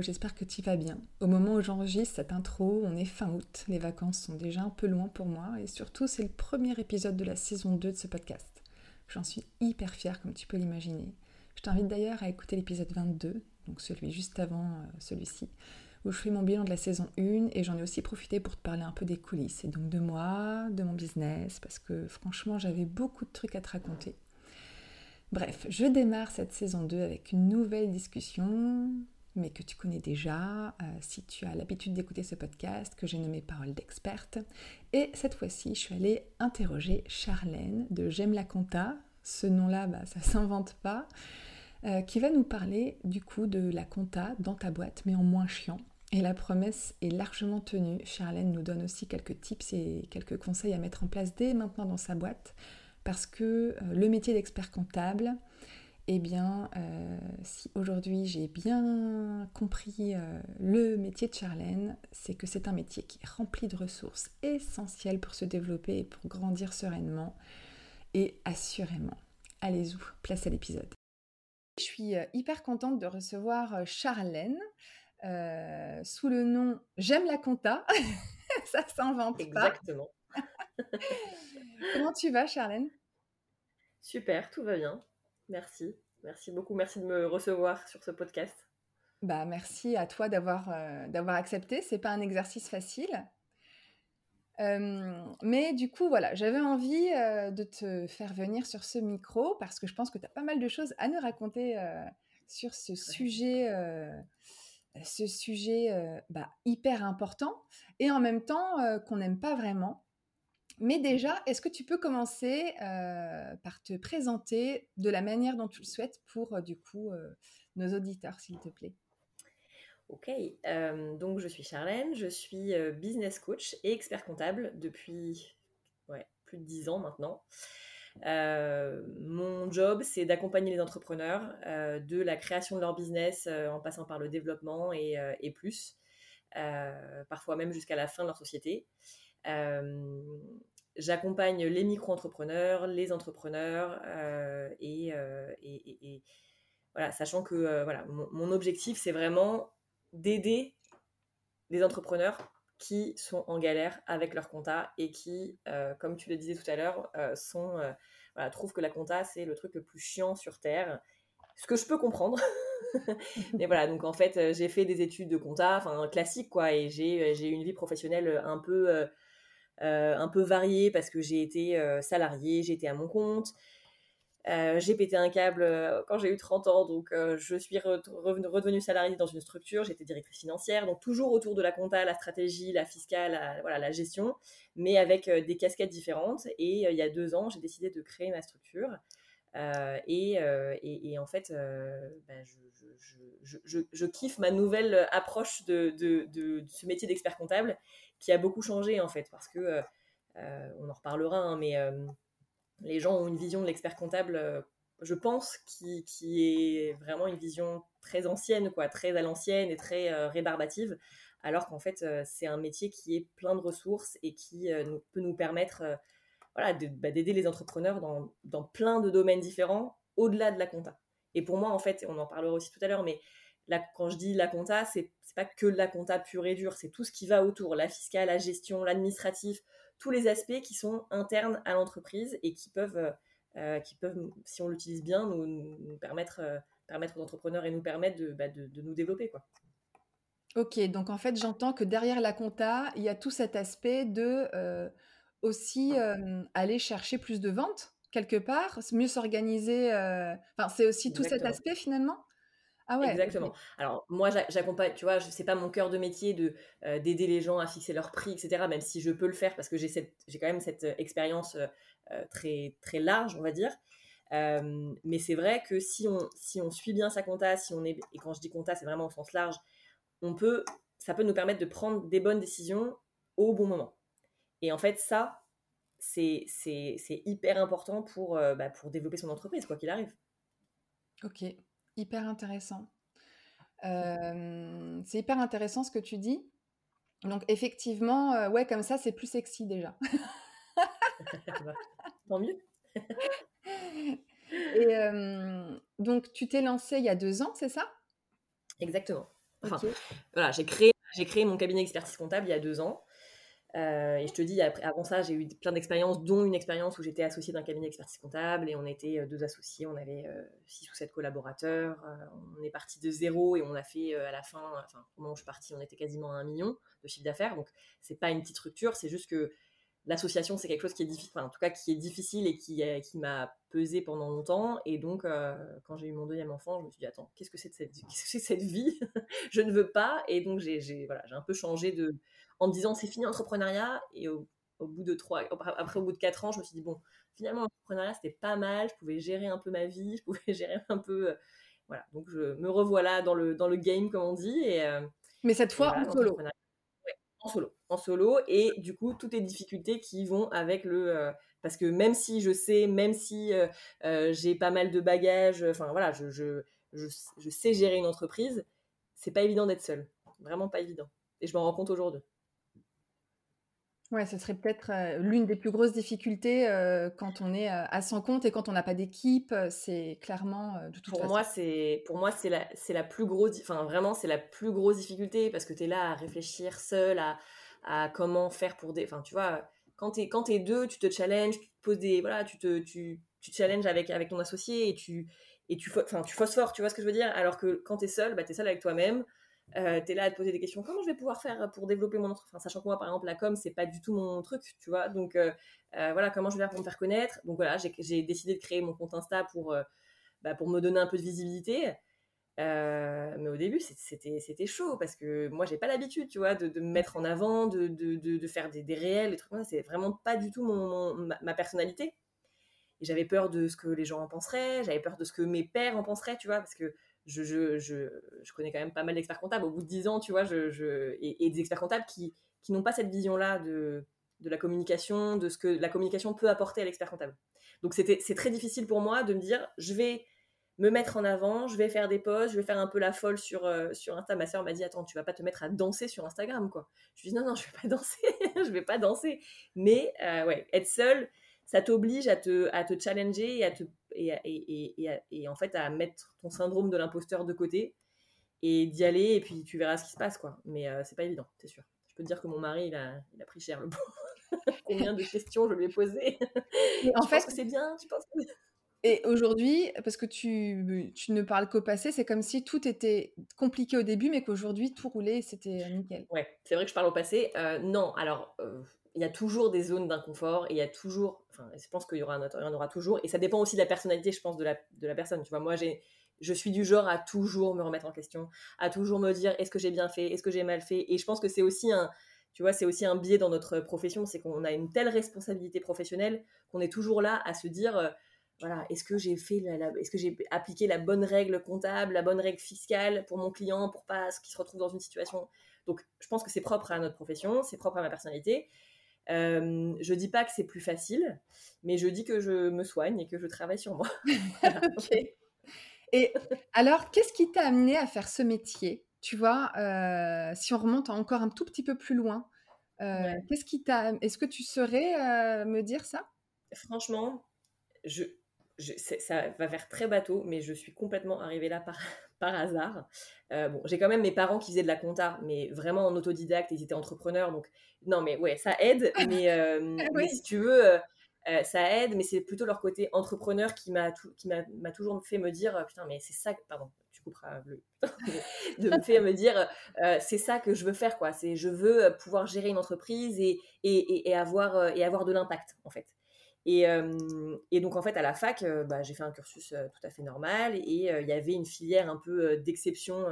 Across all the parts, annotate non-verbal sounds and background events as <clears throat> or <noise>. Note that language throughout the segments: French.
J'espère que tu vas bien. Au moment où j'enregistre cette intro, on est fin août, les vacances sont déjà un peu loin pour moi et surtout c'est le premier épisode de la saison 2 de ce podcast. J'en suis hyper fière comme tu peux l'imaginer. Je t'invite d'ailleurs à écouter l'épisode 22, donc celui juste avant euh, celui-ci, où je fais mon bilan de la saison 1 et j'en ai aussi profité pour te parler un peu des coulisses et donc de moi, de mon business, parce que franchement j'avais beaucoup de trucs à te raconter. Bref, je démarre cette saison 2 avec une nouvelle discussion mais que tu connais déjà euh, si tu as l'habitude d'écouter ce podcast que j'ai nommé Parole d'experte. Et cette fois-ci, je suis allée interroger Charlène de J'aime la compta. Ce nom-là, bah, ça s'invente pas. Euh, qui va nous parler du coup de la compta dans ta boîte, mais en moins chiant. Et la promesse est largement tenue. Charlène nous donne aussi quelques tips et quelques conseils à mettre en place dès maintenant dans sa boîte, parce que euh, le métier d'expert comptable, eh bien, euh, si aujourd'hui j'ai bien compris euh, le métier de Charlène, c'est que c'est un métier qui est rempli de ressources essentielles pour se développer et pour grandir sereinement et assurément. Allez-y, place à l'épisode. Je suis euh, hyper contente de recevoir Charlène sous le nom J'aime la compta. <laughs> Ça s'invente pas. Exactement. <laughs> Comment tu vas, Charlène? Super, tout va bien. Merci. Merci beaucoup. Merci de me recevoir sur ce podcast. Bah, merci à toi d'avoir euh, d'avoir accepté. C'est pas un exercice facile. Euh, mais du coup, voilà, j'avais envie euh, de te faire venir sur ce micro parce que je pense que tu as pas mal de choses à nous raconter sur ce sujet, ce sujet bah, hyper important et en même temps qu'on n'aime pas vraiment. Mais déjà, est-ce que tu peux commencer euh, par te présenter de la manière dont tu le souhaites pour, euh, du coup, euh, nos auditeurs, s'il te plaît? Ok, donc je suis Charlène, je suis business coach et expert comptable depuis plus de dix ans maintenant. mon job, c'est d'accompagner les entrepreneurs de la création de leur business en passant par le développement et plus, parfois même jusqu'à la fin de leur société. J'accompagne les micro-entrepreneurs, les entrepreneurs euh, euh, et, voilà, sachant que euh, voilà, mon, objectif c'est vraiment d'aider les entrepreneurs qui sont en galère avec leur compta et qui, comme tu le disais tout à l'heure, sont voilà, trouvent que la compta c'est le truc le plus chiant sur terre. Ce que je peux comprendre. <laughs> Mais voilà, donc en fait, j'ai fait des études de compta, enfin classique quoi, et j'ai une vie professionnelle un peu euh, un peu varié parce que j'ai été euh, salarié, j'ai été à mon compte. Euh, j'ai pété un câble quand j'ai eu 30 ans, donc je suis redevenue salariée dans une structure, j'étais directrice financière, donc toujours autour de la compta, la stratégie, la fiscale, voilà, la gestion, mais avec des casquettes différentes. Et il y a deux ans, j'ai décidé de créer ma structure. Et, et, en fait, ben, je, kiffe ma nouvelle approche de, ce métier d'expert comptable qui a beaucoup changé en fait, parce que euh, euh, on en reparlera, hein, mais euh, les gens ont une vision de l'expert comptable, je pense, qui, qui, est vraiment une vision très ancienne, quoi, très à l'ancienne et très rébarbative, alors qu'en fait c'est un métier qui est plein de ressources et qui peut nous permettre bah, d'aider les entrepreneurs dans, dans, plein de domaines différents au-delà de la compta. Et pour moi, en fait, on en parlera aussi tout à l'heure, mais quand je dis la compta, c'est pas que la compta pure et dure, c'est tout ce qui va autour, la fiscale, la gestion, l'administratif, tous les aspects qui sont internes à l'entreprise et qui peuvent, euh, euh, qui peuvent, si on l'utilise bien, nous, permettre, euh, permettre aux entrepreneurs et nous permettre de, bah, de, nous développer, quoi. Ok, donc en fait, j'entends que derrière la compta, il y a tout cet aspect de aussi aller chercher plus de ventes quelque part, mieux s'organiser. Enfin, c'est aussi tout cet aspect finalement? Ah ouais, Exactement. Alors moi j'accompagne, tu vois, c'est pas mon cœur de métier de euh, d'aider les gens à fixer leur prix, etc. Même si je peux le faire parce que j'ai cette, j'ai quand même cette expérience très très large, on va dire. mais c'est vrai que si on, si on suit bien sa compta, si on est, et quand je dis compta, c'est vraiment au sens large, on peut, ça peut nous permettre de prendre des bonnes décisions au bon moment. Et en fait, ça, c'est hyper important pour, bah, pour développer son entreprise, quoi qu'il arrive. Ok, hyper intéressant. c'est hyper intéressant ce que tu dis. Donc effectivement, ouais, comme ça, c'est plus sexy déjà. <laughs> Tant mieux. <laughs> Et donc, tu t'es lancé il y a deux ans, c'est ça? Exactement. voilà, j'ai créé, j'ai créé mon cabinet d'expertise comptable il y a deux ans. Euh, et je te dis, avant ça, j'ai eu plein d'expériences, dont une expérience où j'étais associée d'un cabinet d'expertise comptable et on était euh, deux associés, on avait euh, six ou sept collaborateurs. on est parti de zéro et on a fait à la fin, enfin, au moment où je suis partie, on était quasiment à un million de chiffre d'affaires. Donc, c'est pas une petite structure, c'est juste que l'association, c'est quelque chose qui est difficile, en tout cas qui est difficile et qui, qui m'a pesé pendant longtemps. Et donc, quand j'ai eu mon deuxième enfant, je me suis dit, attends, qu'est-ce que c'est de cette, qu'est-ce que cette vie? <laughs> Je ne veux pas. Et donc, j'ai, voilà, j'ai un peu changé de, en me disant c'est fini l'entrepreneuriat. Et au, bout de trois, après au bout de quatre ans, je me suis dit bon, finalement l'entrepreneuriat c'était pas mal, je pouvais gérer un peu ma vie, je pouvais <laughs> gérer un peu, euh, voilà. Donc je me revoilà dans le dans le game comme on dit. Et, euh, Mais cette fois en solo. en solo, en solo, et du coup toutes les difficultés qui vont avec le, euh, parce que même si je sais, même si j'ai pas mal de bagages, enfin voilà, je, je, je, sais gérer une entreprise, c'est pas évident d'être seul, vraiment pas évident. Et je m'en rends compte aujourd'hui. Ouais, ce serait peut-être l'une des plus grosses difficultés quand on est à son compte et quand on n'a pas d'équipe. C'est clairement de toute pour Moi, c'est, pour moi, c'est la, c'est la plus grosse, enfin vraiment, c'est la plus grosse difficulté parce que tu es là à réfléchir seul à, à comment faire pour des. Enfin, tu vois, quand tu es, quand es deux, tu te challenges, tu te poses des. Voilà, tu te, tu, tu challenges avec, avec ton associé et tu, et tu, enfin, tu phosphores, tu vois ce que je veux dire? Alors que quand tu es seul, bah, tu es seul avec toi-même. Euh, tu es là à te poser des questions. Comment je vais pouvoir faire pour développer mon entreprise Sachant que moi, par exemple, la com, c'est pas du tout mon truc, tu vois. Donc, euh, euh, voilà, comment je vais faire pour me faire connaître Donc, voilà, j'ai décidé de créer mon compte Insta pour, bah, pour me donner un peu de visibilité. mais au début, c'était chaud parce que moi, j'ai pas l'habitude, tu vois, de, me mettre en avant, de, de, de faire des, réels, des trucs comme ça. C'est vraiment pas du tout mon, ma, personnalité. Et j'avais peur de ce que les gens en penseraient, j'avais peur de ce que mes pères en penseraient, tu vois, parce que je, connais quand même pas mal d'experts comptables. Au bout de 10 ans, tu vois, et, des experts comptables qui, n'ont pas cette vision-là de, la communication, de ce que la communication peut apporter à l'expert comptable. Donc c'est très difficile pour moi de me dire, je vais me mettre en avant, je vais faire des posts, je vais faire un peu la folle sur, euh, Insta. Ma soeur m'a dit, attends, tu vas pas te mettre à danser sur Instagram, quoi. Je lui dis, non, non, je vais pas <laughs> danser, je vais pas danser. Mais euh, être seule, ça t'oblige à te challenger et, à te, et, et, et, en fait à mettre ton syndrome de l'imposteur de côté et d'y aller et puis tu verras ce qui se passe quoi. Mais euh, c'est pas évident, c'est sûr. Je peux te dire que mon mari il a, il a pris cher le bon. <laughs> Combien de questions je lui ai posées? <laughs> en fait, c'est bien, tu penses que... Et aujourd'hui, parce que tu, tu ne parles qu'au passé, c'est comme si tout était compliqué au début, mais qu'aujourd'hui tout roulait et c'était nickel. Ouais, c'est vrai que je parle au passé. Euh, non, alors euh, il y a toujours des zones d'inconfort et il y a toujours, enfin, je pense qu'il y, aura y en aura toujours. Et ça dépend aussi de la personnalité, je pense, de la, de la personne. Tu vois, moi, j'ai, je suis du genre à toujours me remettre en question, à toujours me dire est-ce que j'ai bien fait, est-ce que j'ai mal fait. Et je pense que c'est aussi un, tu vois, c'est aussi un biais dans notre profession, c'est qu'on a une telle responsabilité professionnelle qu'on est toujours là à se dire, euh, voilà, est-ce que j'ai fait, est-ce que j'ai appliqué la bonne règle comptable, la bonne règle fiscale pour mon client, pour pas qu'il se retrouve dans une situation? Donc, je pense que c'est propre à notre profession, c'est propre à ma personnalité. Euh, je dis pas que c'est plus facile, mais je dis que je me soigne et que je travaille sur moi. <laughs> <laughs> Et alors, qu'est-ce qui t'a amené à faire ce métier? Tu vois, euh, si on remonte encore un tout petit peu plus loin, euh, qu'est-ce qui t'a Est-ce que tu saurais euh, me dire ça? Franchement, je, ça va faire très bateau, mais je suis complètement arrivée là par, par hasard. Euh, bon, j'ai quand même mes parents qui faisaient de la compta, mais vraiment en autodidacte, ils étaient entrepreneurs, donc non, mais ouais, ça aide, <laughs> mais, euh, si tu veux, euh, ça aide, mais c'est plutôt leur côté entrepreneur qui m'a toujours fait me dire, putain, mais c'est ça, pardon, tu couperas le, <laughs> de me faire me dire, c'est ça que je veux faire, quoi, c'est je veux pouvoir gérer une entreprise et, et, et avoir, et avoir de l'impact, en fait. Et, donc, en fait, à la fac, bah, j'ai fait un cursus tout à fait normal et il y avait une filière un peu d'exception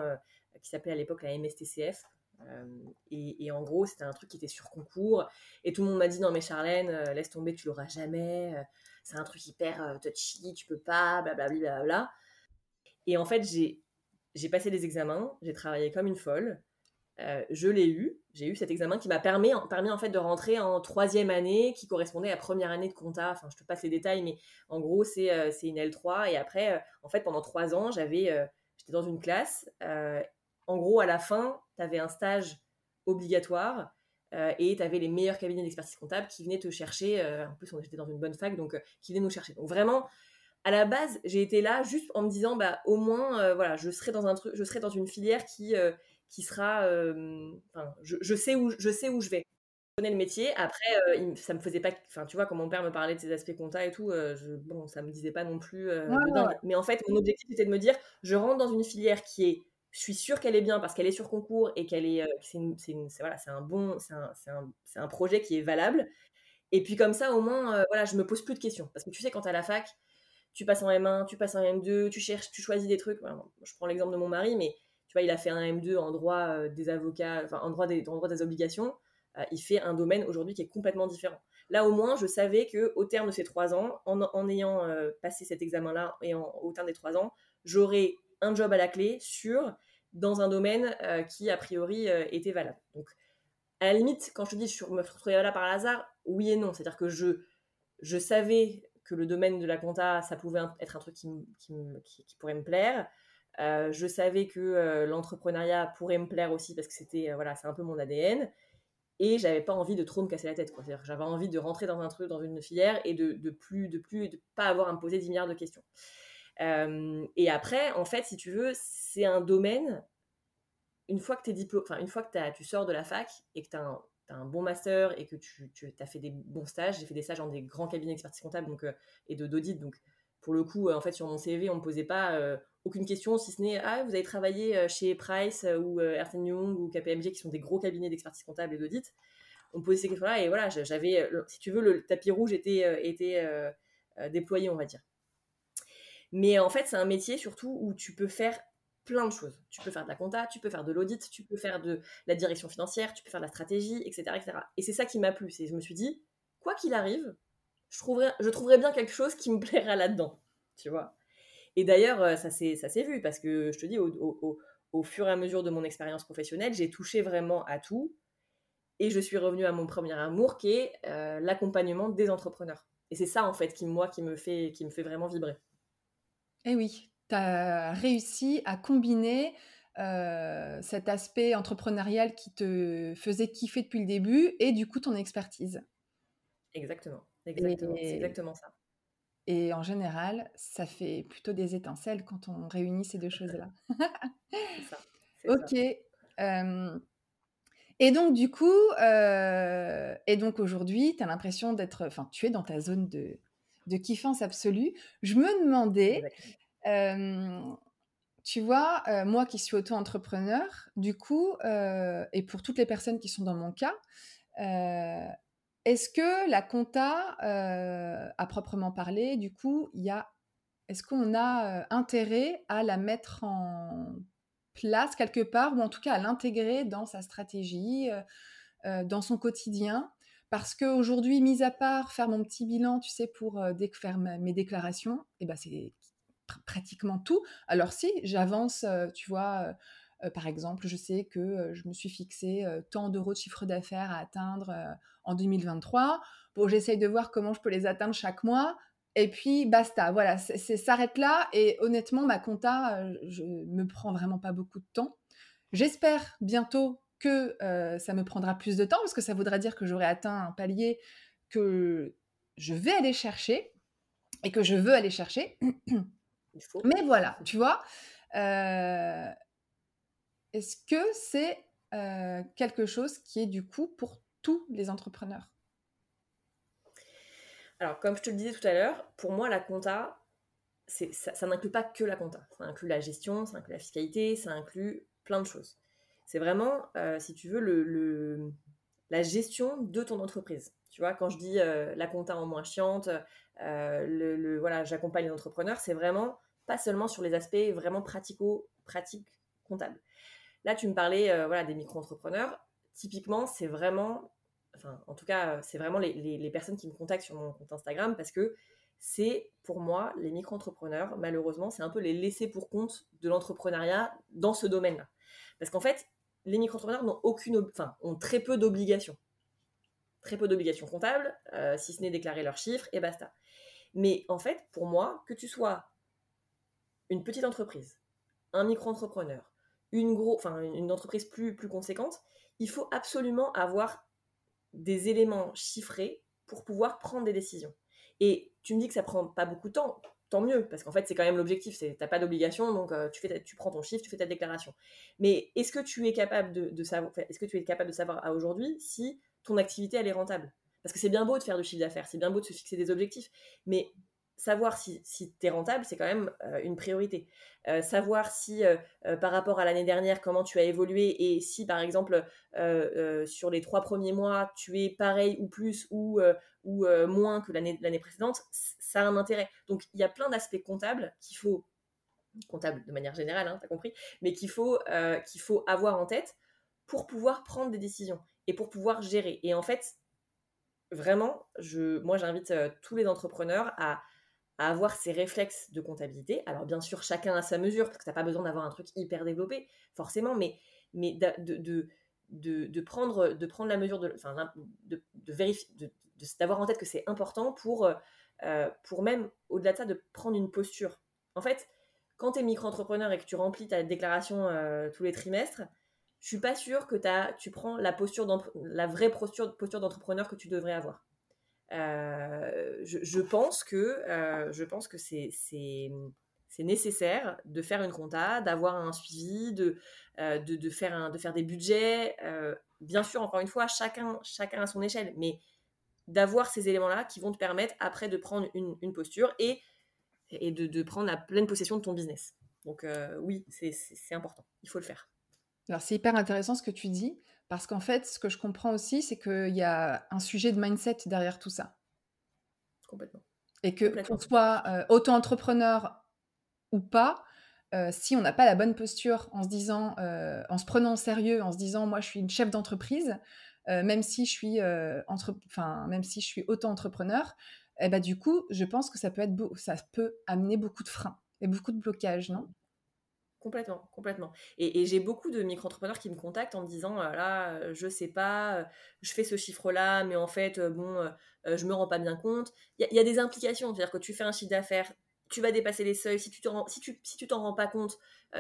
qui s'appelait à l'époque la MSTCF. Et, en gros, c'était un truc qui était sur concours. Et tout le monde m'a dit Non, mais Charlène, laisse tomber, tu l'auras jamais. c'est un truc hyper touchy, tu peux pas, blablabla. Bla, Et en fait, j'ai passé des examens, j'ai travaillé comme une folle. Je l'ai eu, j'ai eu cet examen qui m'a permis, permis en fait de rentrer en troisième année qui correspondait à première année de compta. Enfin, je te passe les détails, mais en gros, c'est une L3. Et après, en fait, pendant trois ans, j'avais, j'étais dans une classe. en gros, à la fin, tu avais un stage obligatoire euh, et tu avais les meilleurs cabinets d'expertise comptable qui venaient te chercher. Euh, en plus, on était dans une bonne fac, donc euh, qui venaient nous chercher. Donc vraiment, à la base, j'ai été là juste en me disant, bah au moins, voilà, je serai dans un je serai dans une filière qui qui sera, je, je, sais où je sais où je vais. Je connais le métier. Après, ça me faisait pas, enfin tu vois, quand mon père me parlait de ses aspects comptables et tout, je, bon, ça me disait pas non plus Mais en fait, mon objectif était de me dire, je rentre dans une filière qui est je suis sûre qu'elle est bien parce qu'elle est sur concours et qu'elle est, euh, c'est, voilà, un bon, c'est un, un, un, projet qui est valable. Et puis comme ça, au moins, euh, voilà, je me pose plus de questions. Parce que tu sais, quand tu à la fac, tu passes en M1, tu passes en M2, tu cherches, tu choisis des trucs. je prends l'exemple de mon mari, mais il a fait un M2 en droit euh, des avocats, enfin en droit des, obligations. il fait un domaine aujourd'hui qui est complètement différent. Là, au moins, je savais que au terme de ces trois ans, en, ayant passé cet examen-là et en, au terme des trois ans, j'aurais un job à la clé sur dans un domaine euh, qui, a priori, euh, était valable. Donc, à la limite, quand je te dis je me retrouvais là par hasard, oui et non. C'est-à-dire que je, je savais que le domaine de la compta, ça pouvait être un truc qui, pourrait me plaire. Euh, je savais que l'entrepreneuriat pourrait me plaire aussi parce que c'était voilà, c'est un peu mon ADN. Et j'avais pas envie de trop me casser la tête. J'avais envie de rentrer dans un truc, dans une filière et de, de plus, de plus, de pas avoir à me poser 10 milliards de questions. et après, en fait, si tu veux, c'est un domaine, une fois que, tu diplôme, une fois que tu sors de la fac et que tu as, un bon master et que tu, as fait des bons stages, j'ai fait des stages dans des grands cabinets d'expertise comptable donc, euh, et de d'audit. Pour le coup, en fait, sur mon CV, on me posait pas euh, aucune question, si ce n'est Ah, vous avez travaillé euh, chez Price ou Ernst Young ou KPMG, qui sont des gros cabinets d'expertise comptable et d'audit. On me posait ces questions-là et voilà, j'avais, si tu veux, le tapis rouge était, était déployé, on va dire. Mais en fait, c'est un métier surtout où tu peux faire plein de choses. Tu peux faire de la compta, tu peux faire de l'audit, tu peux faire de la direction financière, tu peux faire de la stratégie, etc. etc. Et c'est ça qui m'a plu. C'est je me suis dit, quoi qu'il arrive, je trouverai, je trouverai bien quelque chose qui me <laughs> plaira là-dedans. Tu vois Et d'ailleurs, euh, ça s'est vu parce que je te dis, au, fur et à mesure de mon expérience professionnelle, j'ai touché vraiment à tout. Et je suis revenue à mon premier amour qui est euh, l'accompagnement des entrepreneurs. Et c'est ça, en fait, qui, moi, qui me fait, qui me fait vraiment vibrer. Eh oui, tu as réussi à combiner cet aspect entrepreneurial qui te faisait kiffer depuis le début et du coup ton expertise. Exactement, exactement, c'est exactement ça. Et en général, ça fait plutôt des étincelles quand on réunit ces deux choses-là. c'est ça. <laughs> Ok. et donc, du coup, et donc aujourd'hui, tu as l'impression d'être, enfin, tu es dans ta zone de, de kiffance absolue. Je me demandais, tu vois, moi qui suis auto-entrepreneur, du coup, et pour toutes les personnes qui sont dans mon cas, est-ce que la compta, à proprement parler, du coup, il y a, est-ce qu'on a intérêt à la mettre en place quelque part, ou en tout cas à l'intégrer dans sa stratégie, dans son quotidien? Parce qu'aujourd'hui, mis à part faire mon petit bilan, tu sais, pour faire mes déclarations, eh ben c'est pratiquement tout. Alors si, j'avance, tu vois, par exemple, je sais que je me suis fixé tant d'euros de chiffre d'affaires à atteindre en 2023. Bon, j'essaye de voir comment je peux les atteindre chaque mois. Et puis, basta, voilà, c'est s'arrête là. Et honnêtement, ma compta, je me prend vraiment pas beaucoup de temps. J'espère bientôt que ça me prendra plus de temps, parce que ça voudra dire que j'aurai atteint un palier que je vais aller chercher et que je veux aller chercher. Mais voilà, tu vois, euh, est-ce que c'est euh, quelque chose qui est du coup pour tous les entrepreneurs? Alors, comme je te le disais tout à l'heure, pour moi, la compta, ça, n'inclut pas que la compta. Ça inclut la gestion, ça inclut la fiscalité, ça inclut plein de choses. C'est vraiment, euh, si tu veux, le, la gestion de ton entreprise. Tu vois, quand je dis la compta en moins chiante, le, voilà, j'accompagne les entrepreneurs, c'est vraiment pas seulement sur les aspects vraiment pratico-pratiques comptables. Là, tu me parlais voilà, des micro-entrepreneurs. Typiquement, c'est vraiment, enfin, en tout cas, c'est vraiment les, les, personnes qui me contactent sur mon compte Instagram parce que c'est pour moi, les micro-entrepreneurs, malheureusement, c'est un peu les laissés pour compte de l'entrepreneuriat dans ce domaine-là. Parce qu'en fait, les micro-entrepreneurs n'ont aucune, enfin, ont très peu d'obligations. Très peu d'obligations comptables, euh, si ce n'est déclarer leurs chiffres et basta. Mais en fait, pour moi, que tu sois une petite entreprise, un micro-entrepreneur, une, entreprise plus, plus conséquente, il faut absolument avoir des éléments chiffrés pour pouvoir prendre des décisions. Et tu me dis que ça prend pas beaucoup de temps, tant mieux, parce qu'en fait, c'est quand même l'objectif. Tu n'as pas d'obligation, donc euh, tu prends ton chiffre, tu fais ta déclaration. Mais est-ce que tu es capable de, savoir, est-ce que tu es capable de savoir à aujourd'hui si ton activité elle est rentable? Parce que c'est bien beau de faire du chiffre d'affaires, c'est bien beau de se fixer des objectifs, mais savoir si, si tu es rentable, c'est quand même euh, une priorité. Euh, savoir si, euh, par rapport à l'année dernière, comment tu as évolué et si, par exemple, sur les trois premiers mois, tu es pareil ou plus ou, ou moins que l'année précédente, ça a un intérêt. Donc, il y a plein d'aspects comptables qu'il faut, comptables de manière générale, hein, tu as compris, mais qu'il faut, qu'il faut avoir en tête pour pouvoir prendre des décisions et pour pouvoir gérer. Et en fait, vraiment, je, moi, j'invite tous les entrepreneurs à à avoir ces réflexes de comptabilité. Alors bien sûr, chacun à sa mesure, parce que tu n'as pas besoin d'avoir un truc hyper développé, forcément, mais, mais de, de, de, prendre, de prendre la mesure, de, enfin, de, vérifier, d'avoir en tête que c'est important pour, euh, pour même, au-delà de ça, de prendre une posture. En fait, quand tu es micro-entrepreneur et que tu remplis ta déclaration euh, tous les trimestres, je suis pas sûre que as, tu prends la, posture la vraie posture, posture d'entrepreneur que tu devrais avoir. Euh, je, pense que, euh, je pense que c'est, nécessaire de faire une compta, d'avoir un suivi, de, euh, faire des budgets. bien sûr, encore une fois, chacun, chacun à son échelle, mais d'avoir ces éléments-là qui vont te permettre après de prendre une, posture et, de, de, prendre la pleine possession de ton business. Donc oui, c'est important, il faut le faire. Alors c'est hyper intéressant ce que tu dis, parce qu'en fait, ce que je comprends aussi, c'est qu'il y a un sujet de mindset derrière tout ça. Complètement. Et que qu'on soit euh, auto-entrepreneur ou pas, euh, si on n'a pas la bonne posture en se disant, euh, en se prenant au sérieux, en se disant, moi, je suis une chef d'entreprise, même si je suis entre... enfin, même si je suis auto-entrepreneur, eh ben, du coup, je pense que ça peut être ça peut amener beaucoup de freins et beaucoup de blocages, non? Complètement, complètement. Et, j'ai beaucoup de micro-entrepreneurs qui me contactent en me disant euh, là, euh, je sais pas, euh, je fais ce chiffre-là, mais en fait, bon, je me rends pas bien compte. Il y, a des implications, c'est-à-dire que tu fais un chiffre d'affaires, tu vas dépasser les seuils. Si tu t'en si tu, si tu rends pas compte,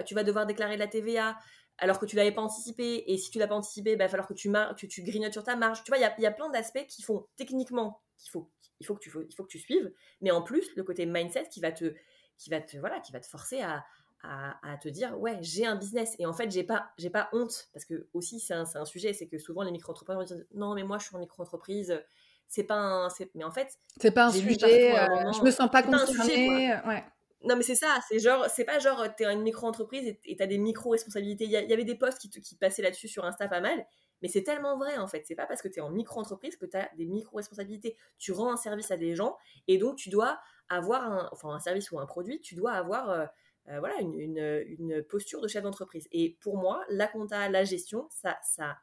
tu vas devoir déclarer de la TVA alors que tu l'avais pas anticipé. Et si tu l'as pas anticipé, il bah, va falloir que tu, que tu grignotes sur ta marge. Tu vois, il y a, y a, plein d'aspects qui font techniquement qu'il faut, il faut, que tu, il faut que tu suives, mais en plus, le côté mindset qui va te, qui va te, voilà, qui va te forcer à à, te dire ouais j'ai un business. Et en fait j'ai pas j'ai pas honte parce que aussi c'est un, un, sujet c'est que souvent les micro-entrepreneurs disent non mais moi je suis en micro-entreprise c'est pas un mais en fait c'est pas un sujet euh, je me sens pas concernée ouais. Non mais c'est ça c'est genre c'est pas genre t'es une micro-entreprise et t'as des micro-responsabilités. Il y, avait des posts qui, qui passaient là-dessus sur Insta pas mal mais c'est tellement vrai en fait. C'est pas parce que t'es en micro-entreprise que t'as des micro-responsabilités. Tu rends un service à des gens et donc tu dois avoir un enfin un service ou un produit tu dois avoir euh, voilà, une, une, posture de chef d'entreprise. Et pour moi, la compta, la gestion, ça, ça,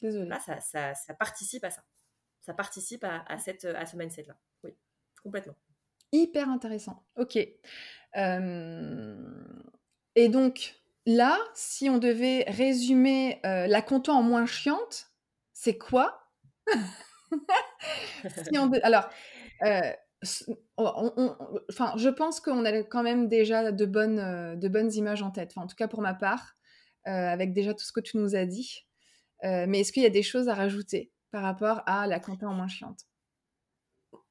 ça, ça, ça, participe à ça. Ça participe à, à cette, à ce mindset-là. Oui, complètement. Hyper intéressant. Ok. Euh, et donc, là, si on devait résumer euh, la compta en moins chiante, c'est quoi? <laughs> Si on Alors, enfin, je pense qu'on a quand même déjà de bonnes, euh, de bonnes images en tête. en tout cas pour ma part, euh, avec déjà tout ce que tu nous as dit. Euh, mais est-ce qu'il y a des choses à rajouter par rapport à la compta en moins chiante?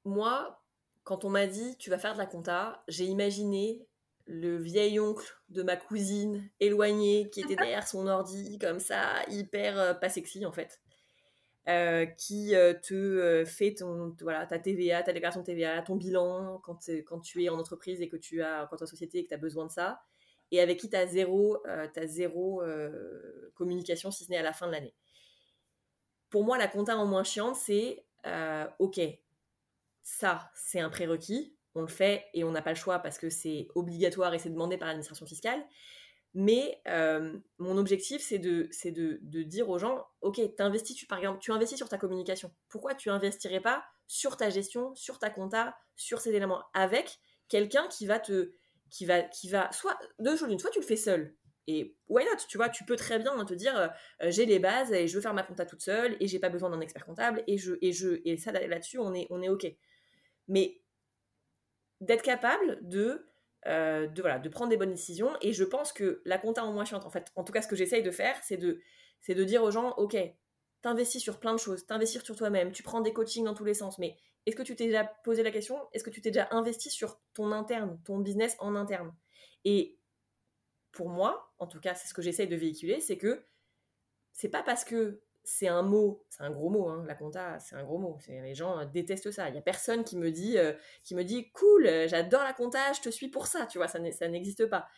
Moi, quand on m'a dit tu vas faire de la compta, j'ai imaginé le vieil oncle de ma cousine éloignée qui était derrière son ordi comme ça, hyper pas sexy en fait. Euh, qui euh, te euh, fait ton, voilà, ta TVA, ta déclaration de TVA, ton bilan quand, tu es en entreprise et que tu as, quand tu société que tu besoin de ça, et avec qui tu zéro, as zéro communication si ce n'est à la fin de l'année. Pour moi, la compta en moins chiante, c'est OK, ça, c'est un prérequis, on le fait et on n'a pas le choix parce que c'est obligatoire et c'est demandé par l'administration fiscale. Mais mon objectif, c'est de, de, dire aux gens, ok, investis, tu, par exemple, tu investis sur ta communication. Pourquoi tu investirais pas sur ta gestion, sur ta compta, sur ces éléments, avec quelqu'un qui va te, qui va, qui va, soit deux choses soit tu le fais seul, et why not Tu vois, tu peux très bien te dire j'ai les bases et je veux faire ma compta toute seule et j'ai pas besoin d'un expert comptable et je et je et ça là-dessus on est on est ok. Mais d'être capable de euh, de, voilà, de prendre des bonnes décisions. Et je pense que la compta en moins chiante, en fait, en tout cas, ce que j'essaye de faire, c'est de, c'est de dire aux gens, OK, t'investis sur plein de choses, t'investis sur toi-même, tu prends des coachings dans tous les sens, mais est-ce que tu t'es déjà posé la question Est-ce que tu t'es déjà investi sur ton interne, ton business en interne? Et pour moi, en tout cas, c'est ce que j'essaye de véhiculer, c'est que c'est pas parce que c'est un mot, c'est un gros mot, hein, la compta, c'est un gros mot. Les gens euh, détestent ça. Il y a personne qui me dit, euh, qui me dit, cool, euh, j'adore la compta, je te suis pour ça. Tu vois, ça n'existe pas.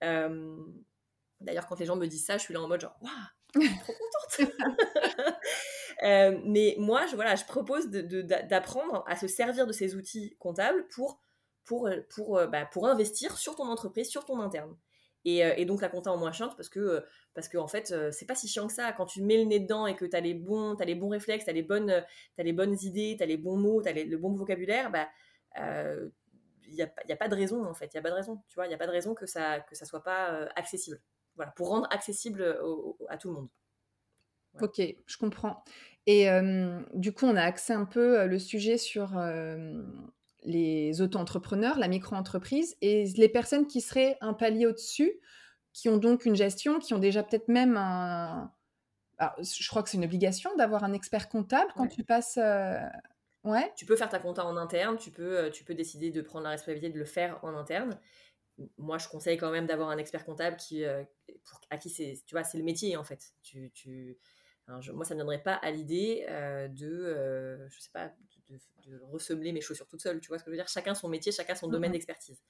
D'ailleurs, quand les gens me disent ça, je suis là en mode genre, waouh, trop contente. <laughs> <laughs> mais moi, je, voilà, je propose d'apprendre à se servir de ces outils comptables pour, pour, pour, bah, pour investir sur ton entreprise, sur ton interne. Euh, et, donc la compta en moins chiante parce que, euh, parce que en fait, euh, c'est pas si chiant que ça. Quand tu mets le nez dedans et que tu as les bons, as les bons réflexes, tu as les bonnes, as les bonnes idées, tu as les bons mots, tu as le bon vocabulaire, bah, il n'y a, y a, pas de raison en fait. Il n'y a pas de raison. Tu vois, il n'y a pas de raison que ça que ça soit pas accessible. Voilà, pour rendre accessible à tout le monde. Ok, je comprends. Et du coup, on a axé un peu le sujet sur les auto-entrepreneurs, la micro-entreprise, et les personnes qui seraient un palier au-dessus, qui ont donc une gestion, qui ont déjà peut-être même un... je crois que c'est une obligation d'avoir un expert comptable quand tu passes... Euh, ouais. Tu peux faire ta compta en interne, tu peux, euh, tu peux décider de prendre la responsabilité de le faire en interne. Moi, je conseille quand même d'avoir un expert comptable qui, euh, à qui c'est, tu vois, c'est le métier en fait. Tu, tu, moi, ça ne viendrait pas à l'idée de, je sais pas, de, ressembler mes chaussures toute seule. Tu vois ce que je veux dire? Chacun son métier, chacun son domaine d'expertise.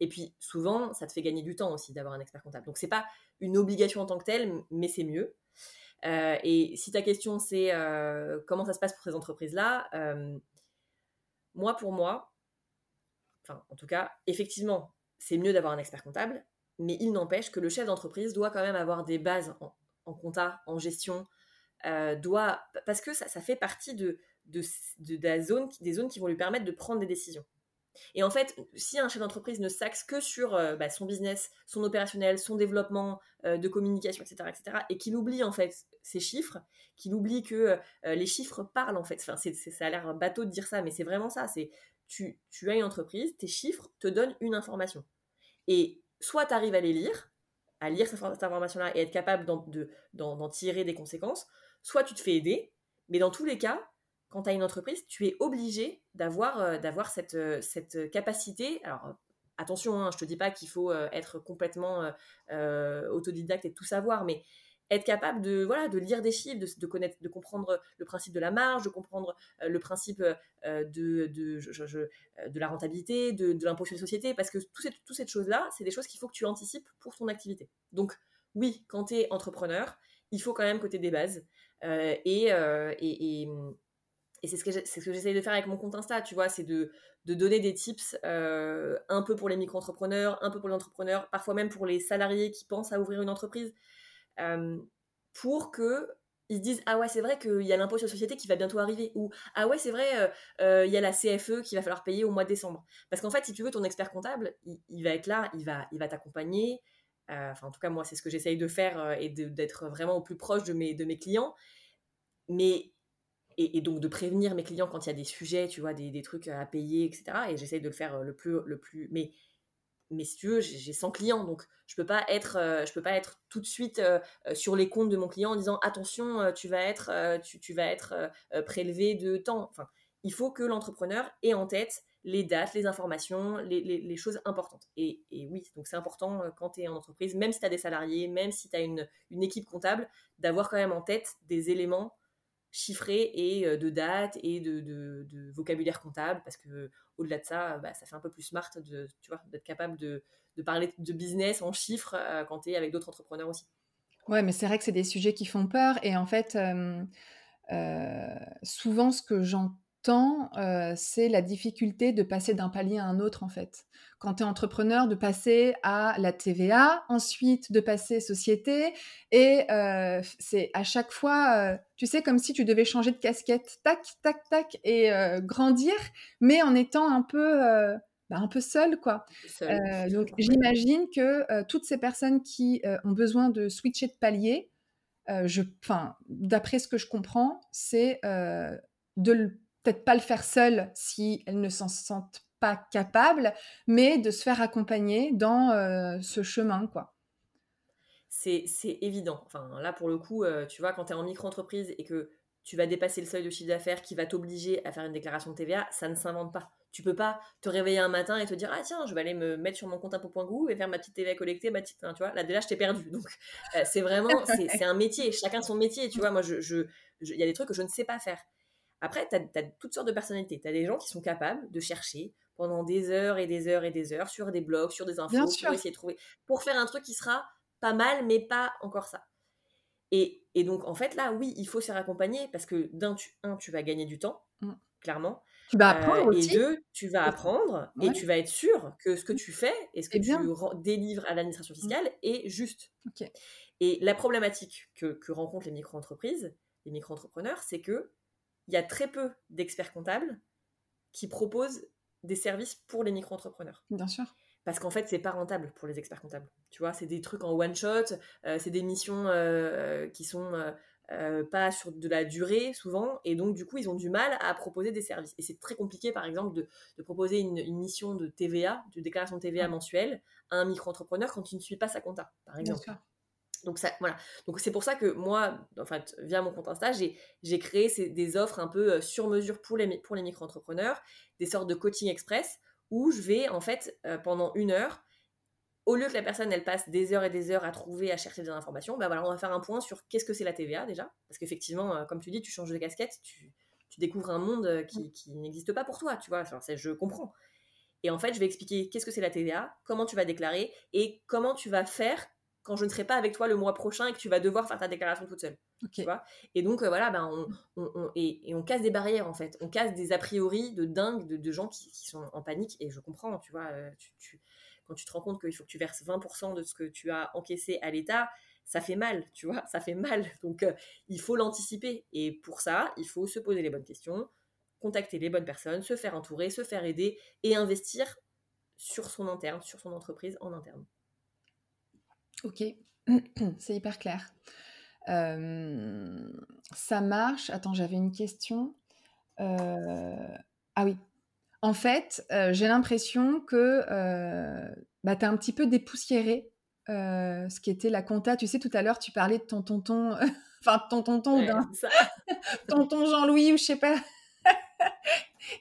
Et puis souvent, ça te fait gagner du temps aussi d'avoir un expert comptable. Donc c'est pas une obligation en tant que telle, mais c'est mieux. Euh, et si ta question c'est euh, comment ça se passe pour ces entreprises-là, euh, moi pour moi, enfin en tout cas, effectivement, c'est mieux d'avoir un expert comptable, mais il n'empêche que le chef d'entreprise doit quand même avoir des bases en, en compta, en gestion, doit parce que ça, ça fait partie de, de, la zone, des zones qui vont lui permettre de prendre des décisions. Et en fait, si un chef d'entreprise ne s'axe que sur euh, bah, son business, son opérationnel, son développement euh, de communication, etc., etc., et qu'il oublie en fait ses chiffres, qu'il oublie que euh, les chiffres parlent en fait. Ça a l'air bateau de dire ça, mais c'est vraiment ça. C'est tu, tu as une entreprise, tes chiffres te donnent une information. Et soit tu arrives à les lire, à lire cette, information-là et être capable d'en tirer des conséquences, soit tu te fais aider, mais dans tous les cas, quand tu as une entreprise, tu es obligé d'avoir euh, cette, euh, cette capacité. Alors, attention, hein, je te dis pas qu'il faut euh, être complètement autodidacte et tout savoir, mais être capable de voilà de lire des chiffres, de, connaître, de comprendre le principe de la marge, de comprendre le principe de, de, la rentabilité, de, l'impôt sur les sociétés, parce que toutes ces, toutes choses-là, c'est des choses qu'il faut que tu anticipes pour ton activité. Donc, oui, quand tu es entrepreneur, il faut quand même côté des bases. et, et c'est ce que j'essaye de faire avec mon compte Insta, tu vois, c'est de, de, donner des tips euh, un peu pour les micro-entrepreneurs, un peu pour les entrepreneurs, parfois même pour les salariés qui pensent à ouvrir une entreprise, euh, pour que ils se disent ah ouais c'est vrai qu'il y a l'impôt sur la société qui va bientôt arriver ou ah ouais c'est vrai euh, il y a la CFE qui va falloir payer au mois de décembre. Parce qu'en fait si tu veux ton expert comptable il, va être là il va il va t'accompagner enfin en tout cas moi c'est ce que j'essaye de faire et d'être vraiment au plus proche de mes de mes clients. Mais et, donc de prévenir mes clients quand il y a des sujets, tu vois, des, trucs à payer, etc. Et j'essaye de le faire le plus, le plus. Mais, mais si tu veux, j'ai 100 clients, donc je peux euh, peux pas être tout de suite euh, sur les comptes de mon client en disant attention, euh, tu vas être, tu, vas être prélevé de temps. Enfin, il faut que l'entrepreneur ait en tête les dates, les informations, les, choses importantes. Et, oui, donc c'est important quand tu es en entreprise, même si tu as des salariés, même si tu as une équipe comptable, d'avoir quand même en tête des éléments chiffré et euh, de dates et de, de, vocabulaire comptable parce que au-delà de ça, bah, ça fait un peu plus smart de, tu vois, d'être capable de, de, parler de business en chiffres euh, quand tu es avec d'autres entrepreneurs aussi. Ouais, mais c'est vrai que c'est des sujets qui font peur et en fait, euh, souvent ce que j'entends temps, euh, c'est la difficulté de passer d'un palier à un autre, en fait. Quand tu es entrepreneur, de passer à la TVA, ensuite de passer société, et euh, c'est à chaque fois, euh, tu sais, comme si tu devais changer de casquette, tac, tac, tac, et grandir, mais en étant un peu, bah, un peu seul, quoi. donc j'imagine que toutes ces personnes qui ont besoin de switcher de palier, je, d'après ce que je comprends, c'est de peut-être pas le faire seule si elles ne s'en sentent pas capables, mais de se faire accompagner dans euh, ce chemin, quoi. C'est évident. Enfin, là, pour le coup, euh, tu vois, quand tu es en micro-entreprise et que tu vas dépasser le seuil de chiffre d'affaires qui va t'obliger à faire une déclaration de TVA, ça ne s'invente pas. Tu peux pas te réveiller un matin et te dire ah tiens je vais aller me mettre sur mon compte impôt.gouv et faire ma petite TVA collectée ma petite tu vois là déjà je t'ai perdu donc euh, c'est vraiment <laughs> c'est un métier chacun son métier tu vois moi je il y a des trucs que je ne sais pas faire après, tu as, toutes sortes de personnalités. Tu as des gens qui sont capables de chercher pendant des heures et des heures et des heures sur des blogs, sur des infos, pour essayer de trouver, pour faire un truc qui sera pas mal, mais pas encore ça. Et, et donc, en fait, là, oui, il faut se faire accompagner parce que d'un, tu, un, tu vas gagner du temps, mmh. clairement. Tu vas apprendre euh, aussi. Et deux, tu vas apprendre et tu vas être sûr que ce que tu fais et ce que tu délivres à l'administration mmh. fiscale est juste. Et la problématique que, que rencontrent les micro-entreprises, les micro-entrepreneurs, c'est que il y a très peu d'experts comptables qui proposent des services pour les micro-entrepreneurs. Bien sûr. Parce qu'en fait, c'est pas rentable pour les experts comptables. Tu vois, c'est des trucs en one shot, euh, c'est des missions euh, qui sont euh, pas sur de la durée souvent, et donc du coup, ils ont du mal à proposer des services. Et c'est très compliqué, par exemple, de, proposer une, mission de TVA, de déclaration de TVA mensuelle, à un micro-entrepreneur quand il ne suit pas sa compta, par exemple. Bien sûr. Donc ça, voilà. Donc c'est pour ça que moi, en fait, via mon compte Insta, j'ai créé des offres un peu euh, sur mesure pour les, pour les micro-entrepreneurs, des sortes de coaching express où je vais en fait euh, pendant une heure, au lieu que la personne elle passe des heures et des heures à trouver, à chercher des informations, bah voilà, on va faire un point sur qu'est-ce que c'est la TVA déjà, parce qu'effectivement, euh, comme tu dis, tu changes de casquette, tu, tu découvres un monde qui, qui n'existe pas pour toi, tu vois. Enfin, je comprends. Et en fait, je vais expliquer qu'est-ce que c'est la TVA, comment tu vas déclarer et comment tu vas faire quand je ne serai pas avec toi le mois prochain et que tu vas devoir faire ta déclaration toute seule. Tu vois et donc, euh, voilà, ben, on, et, on casse des barrières, en fait. On casse des a priori de dingue de, gens qui, sont en panique. Et je comprends, tu vois, euh, tu, quand tu te rends compte qu'il faut que tu verses 20% de ce que tu as encaissé à l'État, ça fait mal, tu vois, ça fait mal. <laughs> Donc, euh, il faut l'anticiper. Et pour ça, il faut se poser les bonnes questions, contacter les bonnes personnes, se faire entourer, se faire aider et investir sur son interne, sur son entreprise en interne. Ok, <clears throat> c'est hyper clair. ça marche. Attends, j'avais une question. Ah oui. En fait, j'ai l'impression que bah, tu as un petit peu dépoussiéré ce qui était la compta. Tu sais, tout à l'heure, tu parlais de ton tonton, <laughs> enfin, ton tonton ou d'un <laughs> tonton Jean-Louis ou je sais pas,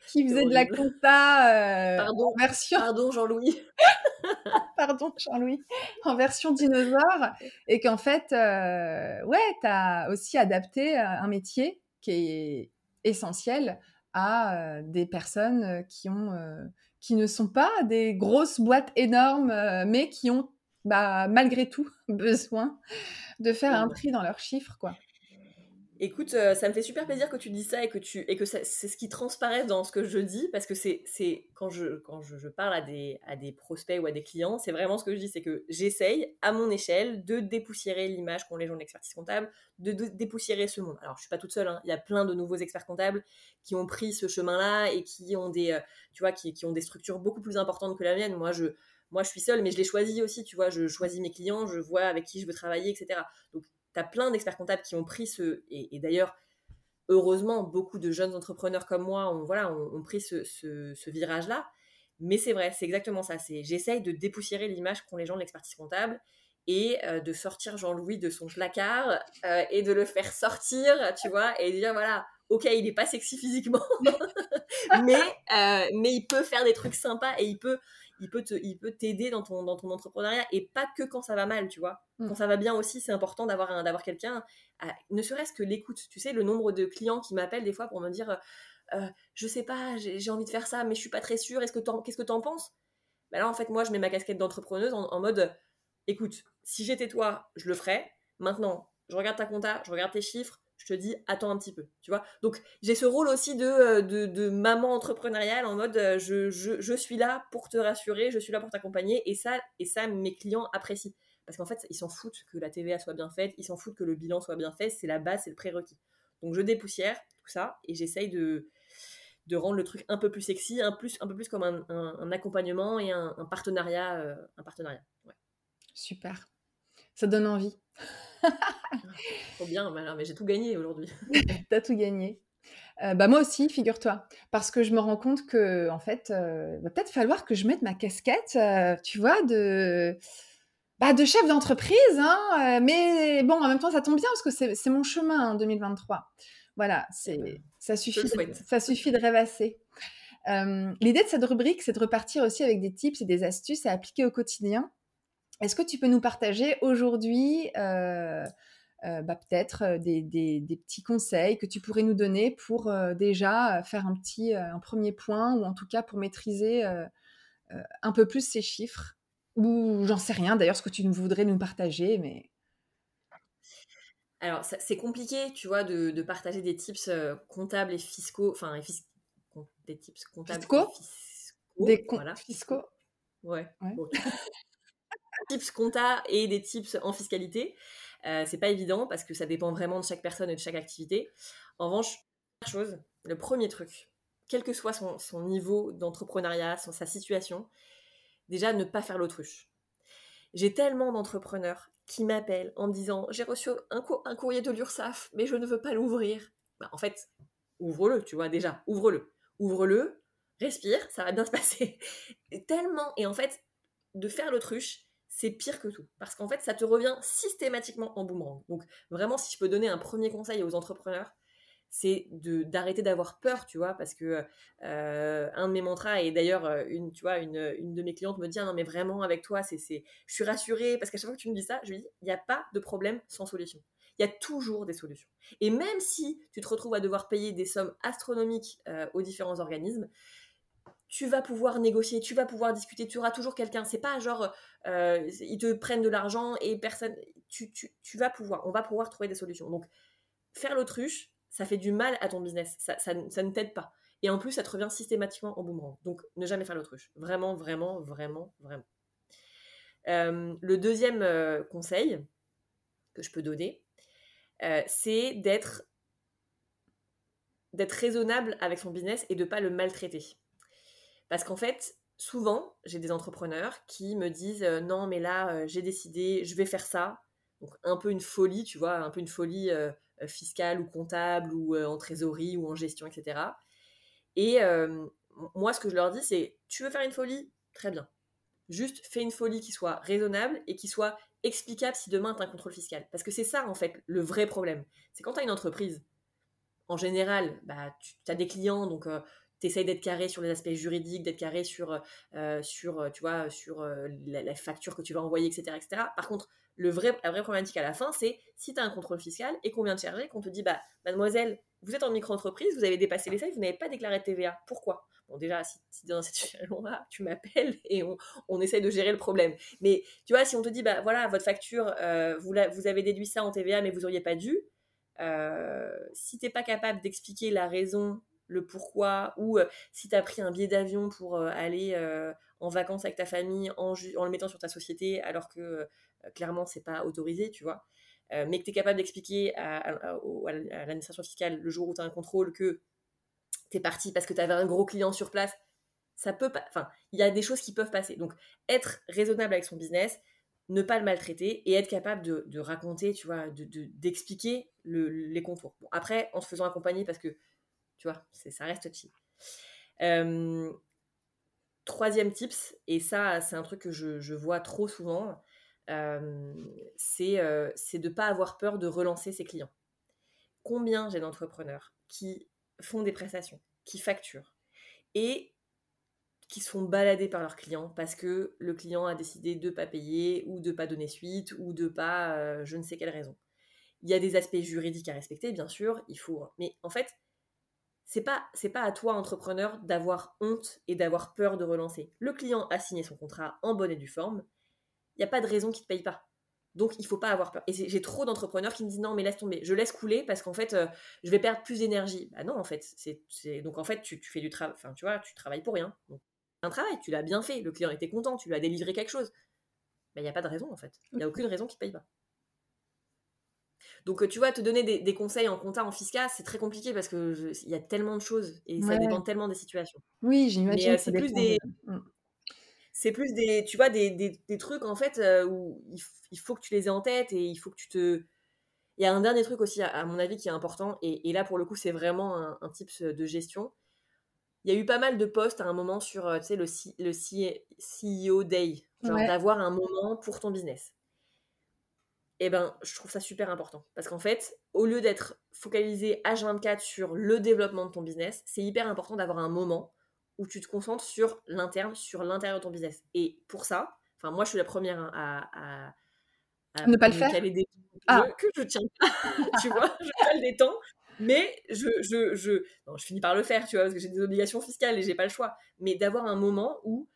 qui faisait de la compta pardon, version. Pardon, Jean-Louis. <laughs> pardon Jean-Louis, en version dinosaure, et qu'en fait, euh, ouais, tu as aussi adapté euh, un métier qui est essentiel à euh, des personnes qui, ont, qui ne sont pas des grosses boîtes énormes, mais qui ont bah, malgré tout <laughs> besoin de faire un tri dans leurs chiffres, quoi. Écoute, euh, ça me fait super plaisir que tu dis ça et que, tu, et que c'est ce qui transparaît dans ce que je dis, parce que c'est quand, je, quand je, parle à des, à des prospects ou à des clients, c'est vraiment ce que je dis, c'est que j'essaye, à mon échelle, de dépoussiérer l'image qu'ont les gens de l'expertise comptable, de, dépoussiérer ce monde. Alors, je suis pas toute seule, hein. il y a plein de nouveaux experts comptables qui ont pris ce chemin-là et qui ont des, euh, tu vois, qui, qui, ont des structures beaucoup plus importantes que la mienne. Moi, je, moi, je suis seule, mais je les choisis aussi, tu vois, je choisis mes clients, je vois avec qui je veux travailler, etc. Donc, tu plein d'experts comptables qui ont pris ce. Et, d'ailleurs, heureusement, beaucoup de jeunes entrepreneurs comme moi ont, voilà, ont, pris ce, virage-là. Mais c'est vrai, c'est exactement ça. C'est J'essaye de dépoussiérer l'image qu'ont les gens de l'expertise comptable et euh, de sortir Jean-Louis de son placard euh, et de le faire sortir, tu vois, et dire voilà, ok, il n'est pas sexy physiquement, <laughs> mais, euh, mais il peut faire des trucs sympas et il peut, il peut te, il peut t'aider dans ton, dans ton entrepreneuriat et pas que quand ça va mal, tu vois. Mm. Quand ça va bien aussi, c'est important d'avoir d'avoir quelqu'un, ne serait-ce que l'écoute. Tu sais, le nombre de clients qui m'appellent des fois pour me dire, euh, je sais pas, j'ai envie de faire ça, mais je suis pas très sûre. Est-ce que qu'est-ce que t'en penses? Ben là, en fait, moi, je mets ma casquette d'entrepreneuse en, mode, écoute, si j'étais toi, je le ferais. Maintenant, je regarde ta compta, je regarde tes chiffres, je te dis attends un petit peu, tu vois. Donc j'ai ce rôle aussi de, euh, maman entrepreneuriale en mode euh, je, suis là pour te rassurer, je suis là pour t'accompagner et ça, et ça mes clients apprécient. Parce qu'en fait, ils s'en foutent que la TVA soit bien faite, ils s'en foutent que le bilan soit bien fait, c'est la base, c'est le prérequis. Donc je dépoussière tout ça et j'essaye de, rendre le truc un peu plus sexy, un, plus, un peu plus comme un, accompagnement et un, partenariat. Euh, un partenariat Super. Ça donne envie. Trop bien, mais j'ai tout gagné aujourd'hui. <laughs> T'as tout gagné. Euh, bah moi aussi, figure-toi, parce que je me rends compte que en fait, euh, va peut-être falloir que je mette ma casquette, euh, tu vois, de bah, de chef d'entreprise, hein, mais bon, en même temps, ça tombe bien parce que c'est mon chemin en 2023. Voilà, c'est ça suffit, de, ça suffit de rêvasser. L'idée de cette rubrique, c'est de repartir aussi avec des tips et des astuces à appliquer au quotidien est-ce que tu peux nous partager aujourd'hui euh, euh, bah, peut-être euh, des, petits conseils que tu pourrais nous donner pour déjà faire un petit, un premier point ou en tout cas pour maîtriser un peu plus ces chiffres? Ou j'en sais rien d'ailleurs ce que tu voudrais nous partager, mais alors c'est compliqué, tu vois, de, partager des tips comptables et fiscaux, enfin des tips comptables fiscaux, des fiscaux? Ouais. Tips compta et des tips en fiscalité. Euh, c'est pas évident parce que ça dépend vraiment de chaque personne et de chaque activité. En revanche, chose, le premier truc, quel que soit son, niveau d'entrepreneuriat, sa situation, déjà ne pas faire l'autruche. J'ai tellement d'entrepreneurs qui m'appellent en me disant j'ai reçu un, courrier de l'URSSAF, mais je ne veux pas l'ouvrir. Bah, en fait, ouvre-le, tu vois, déjà, ouvre-le. Ouvre-le, respire, ça va bien se passer. <laughs> tellement, et en fait, de faire l'autruche, c'est pire que tout. Parce qu'en fait, ça te revient systématiquement en boomerang. Donc, vraiment, si je peux donner un premier conseil aux entrepreneurs, c'est d'arrêter d'avoir peur, tu vois, parce que euh, un de mes mantras, et d'ailleurs, euh, une, tu vois, une, de mes clientes me dit, non, mais vraiment, avec toi, c'est, je suis rassurée, parce qu'à chaque fois que tu me dis ça, je lui dis, il n'y a pas de problème sans solution. Il y a toujours des solutions. Et même si tu te retrouves à devoir payer des sommes astronomiques euh, aux différents organismes, tu vas pouvoir négocier, tu vas pouvoir discuter, tu auras toujours quelqu'un. C'est pas genre, euh, ils te prennent de l'argent et personne. Tu, vas pouvoir, on va pouvoir trouver des solutions. Donc, faire l'autruche, ça fait du mal à ton business. Ça, ne t'aide pas. Et en plus, ça te revient systématiquement en boomerang. Donc, ne jamais faire l'autruche. Vraiment, vraiment, vraiment, vraiment. Euh, le deuxième euh, conseil que je peux donner, c'est d'être d'être raisonnable avec son business et de ne pas le maltraiter. Parce qu'en fait, souvent, j'ai des entrepreneurs qui me disent euh, non, mais là, euh, j'ai décidé, je vais faire ça. Donc, un peu une folie, tu vois, un peu une folie euh, fiscale ou comptable ou en trésorerie ou en gestion, etc. Et moi, ce que je leur dis, c'est tu veux faire une folie? Très bien. Juste fais une folie qui soit raisonnable et qui soit explicable si demain tu as un contrôle fiscal. Parce que c'est ça, en fait, le vrai problème. C'est quand tu as une entreprise, en général, bah, tu as des clients, donc tu essayes d'être carré sur les aspects juridiques, d'être carré sur, euh, sur, euh, tu vois, sur euh, la, facture que tu vas envoyer, etc. etc. Par contre, le vrai, la vraie problématique à la fin, c'est si tu as un contrôle fiscal et qu'on vient te charger, qu'on te dit, bah, mademoiselle, vous êtes en micro-entreprise, vous avez dépassé les seuils, vous n'avez pas déclaré de TVA. Pourquoi? Bon, déjà, si, dans cette situation-là, tu m'appelles <laughs> et on, on, essaye de gérer le problème. Mais tu vois, si on te dit, bah voilà, votre facture, vous, vous avez déduit ça en TVA, mais vous n'auriez pas dû, si tu n'es pas capable d'expliquer la raison le pourquoi, ou euh, si tu as pris un billet d'avion pour euh, aller euh, en vacances avec ta famille en, le mettant sur ta société, alors que clairement c'est pas autorisé, tu vois. mais que tu es capable d'expliquer à, l'administration fiscale le jour où tu as un contrôle que tu es parti parce que tu avais un gros client sur place, ça peut pas. Enfin, il y a des choses qui peuvent passer. Donc, être raisonnable avec son business, ne pas le maltraiter et être capable de, raconter, tu vois, d'expliquer de, les contours. Après, en se faisant accompagner, parce que tu vois, ça reste cheap. troisième tips, et ça, c'est un truc que je, vois trop souvent, c'est de ne pas avoir peur de relancer ses clients. Combien j'ai d'entrepreneurs qui font des prestations, qui facturent, et qui se font balader par leurs clients parce que le client a décidé de ne pas payer ou de ne pas donner suite ou de pas je ne sais quelle raison. Il y a des aspects juridiques à respecter, bien sûr, il faut. Mais en fait, c'est pas c'est pas à toi entrepreneur d'avoir honte et d'avoir peur de relancer. Le client a signé son contrat en bonne et due forme. Il n'y a pas de raison qu'il te paye pas. Donc, il faut pas avoir peur. Et j'ai trop d'entrepreneurs qui me disent non, mais laisse tomber, je laisse couler parce qu'en fait, euh, je vais perdre plus d'énergie. Bah non, en fait, c'est donc en fait, tu, fais du travail, enfin, tu vois, tu travailles pour rien. Donc, un travail, tu l'as bien fait, le client était content, tu lui as délivré quelque chose. Mais il n'y a pas de raison, en fait. Il n'y a aucune raison qu'il paye pas. Donc, tu vois, te donner des, conseils en compta, en fiscal, c'est très compliqué parce qu'il y a tellement de choses et ça dépend tellement des situations. Oui, j'imagine. Mais c'est plus des. Mmh. C'est plus des, tu vois, des, des, trucs en fait où il, faut que tu les aies en tête et il faut que tu te. Il y a un dernier truc aussi, à, mon avis, qui est important et, là pour le coup, c'est vraiment un, un type de gestion. Il y a eu pas mal de posts à un moment sur, tu sais, le, le CEO Day, genre d'avoir un moment pour ton business eh ben, je trouve ça super important. Parce qu'en fait, au lieu d'être focalisé H24 sur le développement de ton business, c'est hyper important d'avoir un moment où tu te concentres sur l'interne, sur l'intérieur de ton business. Et pour ça, enfin, moi, je suis la première à, ne pas le faire. Des ah. que je tiens <laughs> tu vois, je cale des temps, mais je, je, je, je finis par le faire, tu vois, parce que j'ai des obligations fiscales et j'ai pas le choix. Mais d'avoir un moment où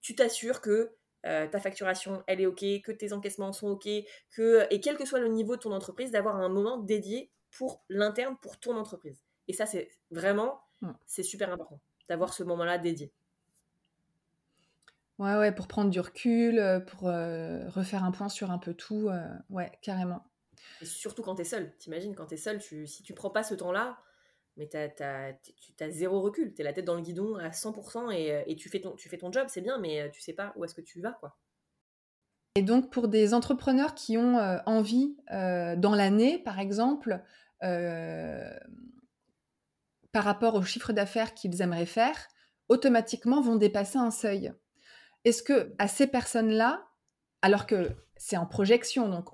tu t'assures que euh, ta facturation, elle est OK, que tes encaissements sont OK, que, et quel que soit le niveau de ton entreprise, d'avoir un moment dédié pour l'interne, pour ton entreprise. Et ça, c'est vraiment, c'est super important d'avoir ce moment-là dédié. Ouais, ouais, pour prendre du recul, euh, pour euh, refaire un point sur un peu tout. ouais, carrément. Et surtout quand tu es seul. T'imagines, quand tu es seul, tu, si tu prends pas ce temps-là, mais tu as, zéro recul. Tu la tête dans le guidon à 100% euh, et, tu, fais ton, tu fais ton job, c'est bien, mais euh, tu sais pas où est-ce que tu vas. quoi. Et donc, pour des entrepreneurs qui ont euh, envie, dans l'année, par exemple, par rapport au chiffre d'affaires qu'ils aimeraient faire, automatiquement vont dépasser un seuil. Est-ce que à ces personnes-là, alors que c'est en projection, donc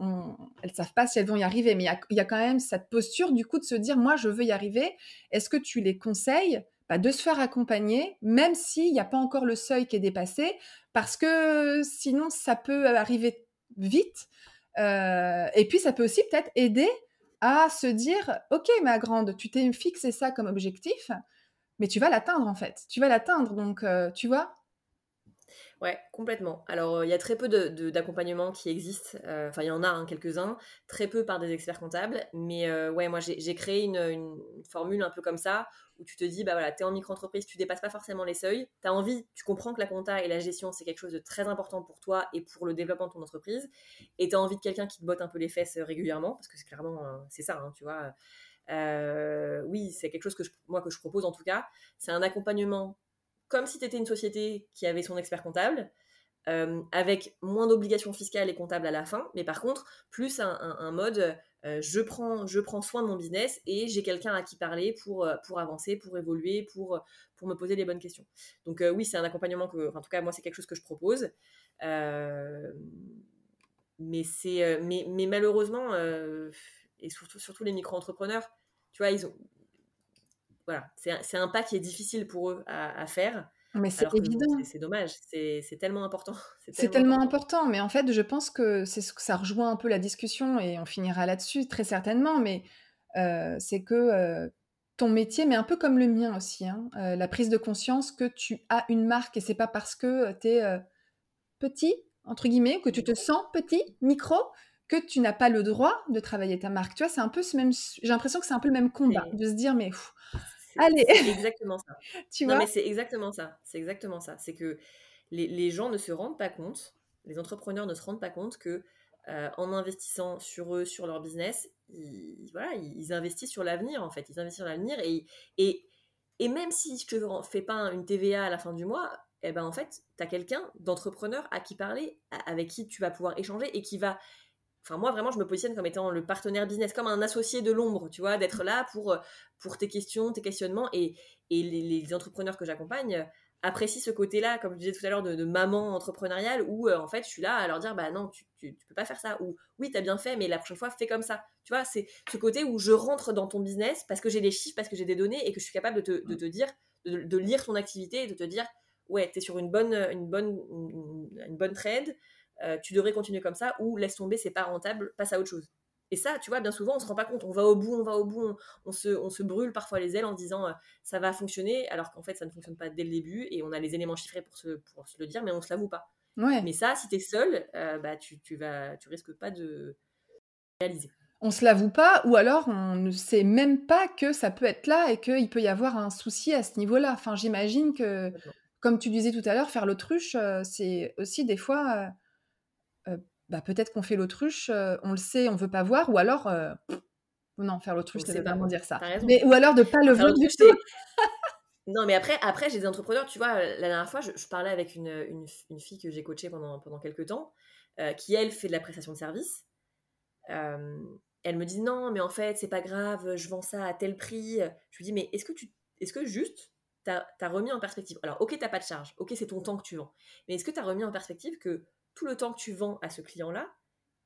elles ne savent pas si elles vont y arriver, mais il y, a, quand même cette posture du coup de se dire, moi je veux y arriver, est-ce que tu les conseilles bah, de se faire accompagner, même s'il n'y a pas encore le seuil qui est dépassé, parce que sinon ça peut arriver vite, euh, et puis ça peut aussi peut-être aider à se dire, ok ma grande, tu t'es fixé ça comme objectif, mais tu vas l'atteindre en fait, tu vas l'atteindre, donc euh, tu vois, Ouais, complètement. Alors, euh, il y a très peu d'accompagnements qui existent. Euh, enfin, il y en a hein, quelques-uns, très peu par des experts comptables. Mais euh, ouais, moi, j'ai créé une, formule un peu comme ça, où tu te dis, bah voilà, tu es en micro-entreprise, tu dépasses pas forcément les seuils. Tu as envie, tu comprends que la compta et la gestion, c'est quelque chose de très important pour toi et pour le développement de ton entreprise. Et tu as envie de quelqu'un qui te botte un peu les fesses régulièrement, parce que c'est clairement, c'est ça, hein, tu vois. oui, c'est quelque chose que moi que je propose en tout cas. C'est un accompagnement comme si tu étais une société qui avait son expert comptable, euh, avec moins d'obligations fiscales et comptables à la fin, mais par contre, plus un, mode euh, je, prends, je prends soin de mon business et j'ai quelqu'un à qui parler pour, euh, pour avancer, pour évoluer, pour, pour me poser les bonnes questions. Donc oui, c'est un accompagnement que, en tout cas, moi, c'est quelque chose que je propose. mais, mais, mais malheureusement, et surtout les micro-entrepreneurs, tu vois, ils ont, voilà, c'est un pas qui est difficile pour eux à, faire. Mais c'est évident. C'est dommage, c'est tellement important. <laughs> C'est tellement, important. mais en fait, je pense que c'est ça rejoint un peu la discussion et on finira là-dessus très certainement. Mais euh, c'est que euh, ton métier, mais un peu comme le mien aussi, hein, euh, la prise de conscience que tu as une marque et c'est pas parce que tu es petit entre guillemets, que tu te sens petit, micro, que tu n'as pas le droit de travailler ta marque. Tu vois, c'est un peu ce même. J'ai l'impression que c'est un peu le même combat de se dire, mais Allez. C'est exactement ça. <laughs> tu non, mais c'est exactement ça. C'est exactement ça. C'est que les, les, gens ne se rendent pas compte, les entrepreneurs ne se rendent pas compte que euh, en investissant sur eux, sur leur business, ils, voilà, ils investissent sur l'avenir en fait. Ils investissent sur l'avenir et, et, et même si je ne fais pas une TVA à la fin du mois, eh ben en fait, tu as quelqu'un d'entrepreneur à qui parler, avec qui tu vas pouvoir échanger et qui va Enfin, moi, vraiment, je me positionne comme étant le partenaire business, comme un associé de l'ombre, tu vois, d'être là pour, euh, pour tes questions, tes questionnements. Et, et les, entrepreneurs que j'accompagne euh, apprécient ce côté-là, comme je disais tout à l'heure, de, maman entrepreneuriale, où euh, en fait, je suis là à leur dire, bah non, tu, tu, peux pas faire ça. Ou oui, tu as bien fait, mais la prochaine fois, fais comme ça. Tu vois, c'est ce côté où je rentre dans ton business parce que j'ai des chiffres, parce que j'ai des données et que je suis capable de te, de te dire, de, lire ton activité et de te dire, ouais, tu es sur une bonne, une bonne, une bonne trade euh, tu devrais continuer comme ça, ou laisse tomber, c'est pas rentable, passe à autre chose. Et ça, tu vois, bien souvent, on se rend pas compte. On va au bout, on va au bout, on, se, on se, brûle parfois les ailes en disant euh, ça va fonctionner, alors qu'en fait, ça ne fonctionne pas dès le début et on a les éléments chiffrés pour se, pour se le dire, mais on se l'avoue pas. Mais ça, si tu es seul, bah, tu, tu, vas, tu risques pas de réaliser on se l'avoue pas, ou alors on ne sait même pas que ça peut être là et qu'il peut y avoir un souci à ce niveau-là. Enfin, j'imagine que, comme tu disais tout à l'heure, faire l'autruche, euh, c'est aussi des fois, euh, euh, bah, peut-être qu'on fait l'autruche, on le sait, on veut pas voir, ou alors, non, faire l'autruche, veut vraiment dire ça. Mais, ou alors de pas le voir du tout. <laughs> Non, mais après, après j'ai des entrepreneurs, tu vois, la dernière fois, je, parlais avec une, une, fille que j'ai coachée pendant, pendant quelques temps, qui, elle, fait de la prestation de service elle me dit non, mais en fait, c'est pas grave, je vends ça à tel prix. Je lui dis, mais est-ce que, tu, est-ce que juste, tu as, remis en perspective? Alors, ok, t'as pas de charge, ok, c'est ton temps que tu vends, mais est-ce que tu as remis en perspective que tout le temps que tu vends à ce client-là,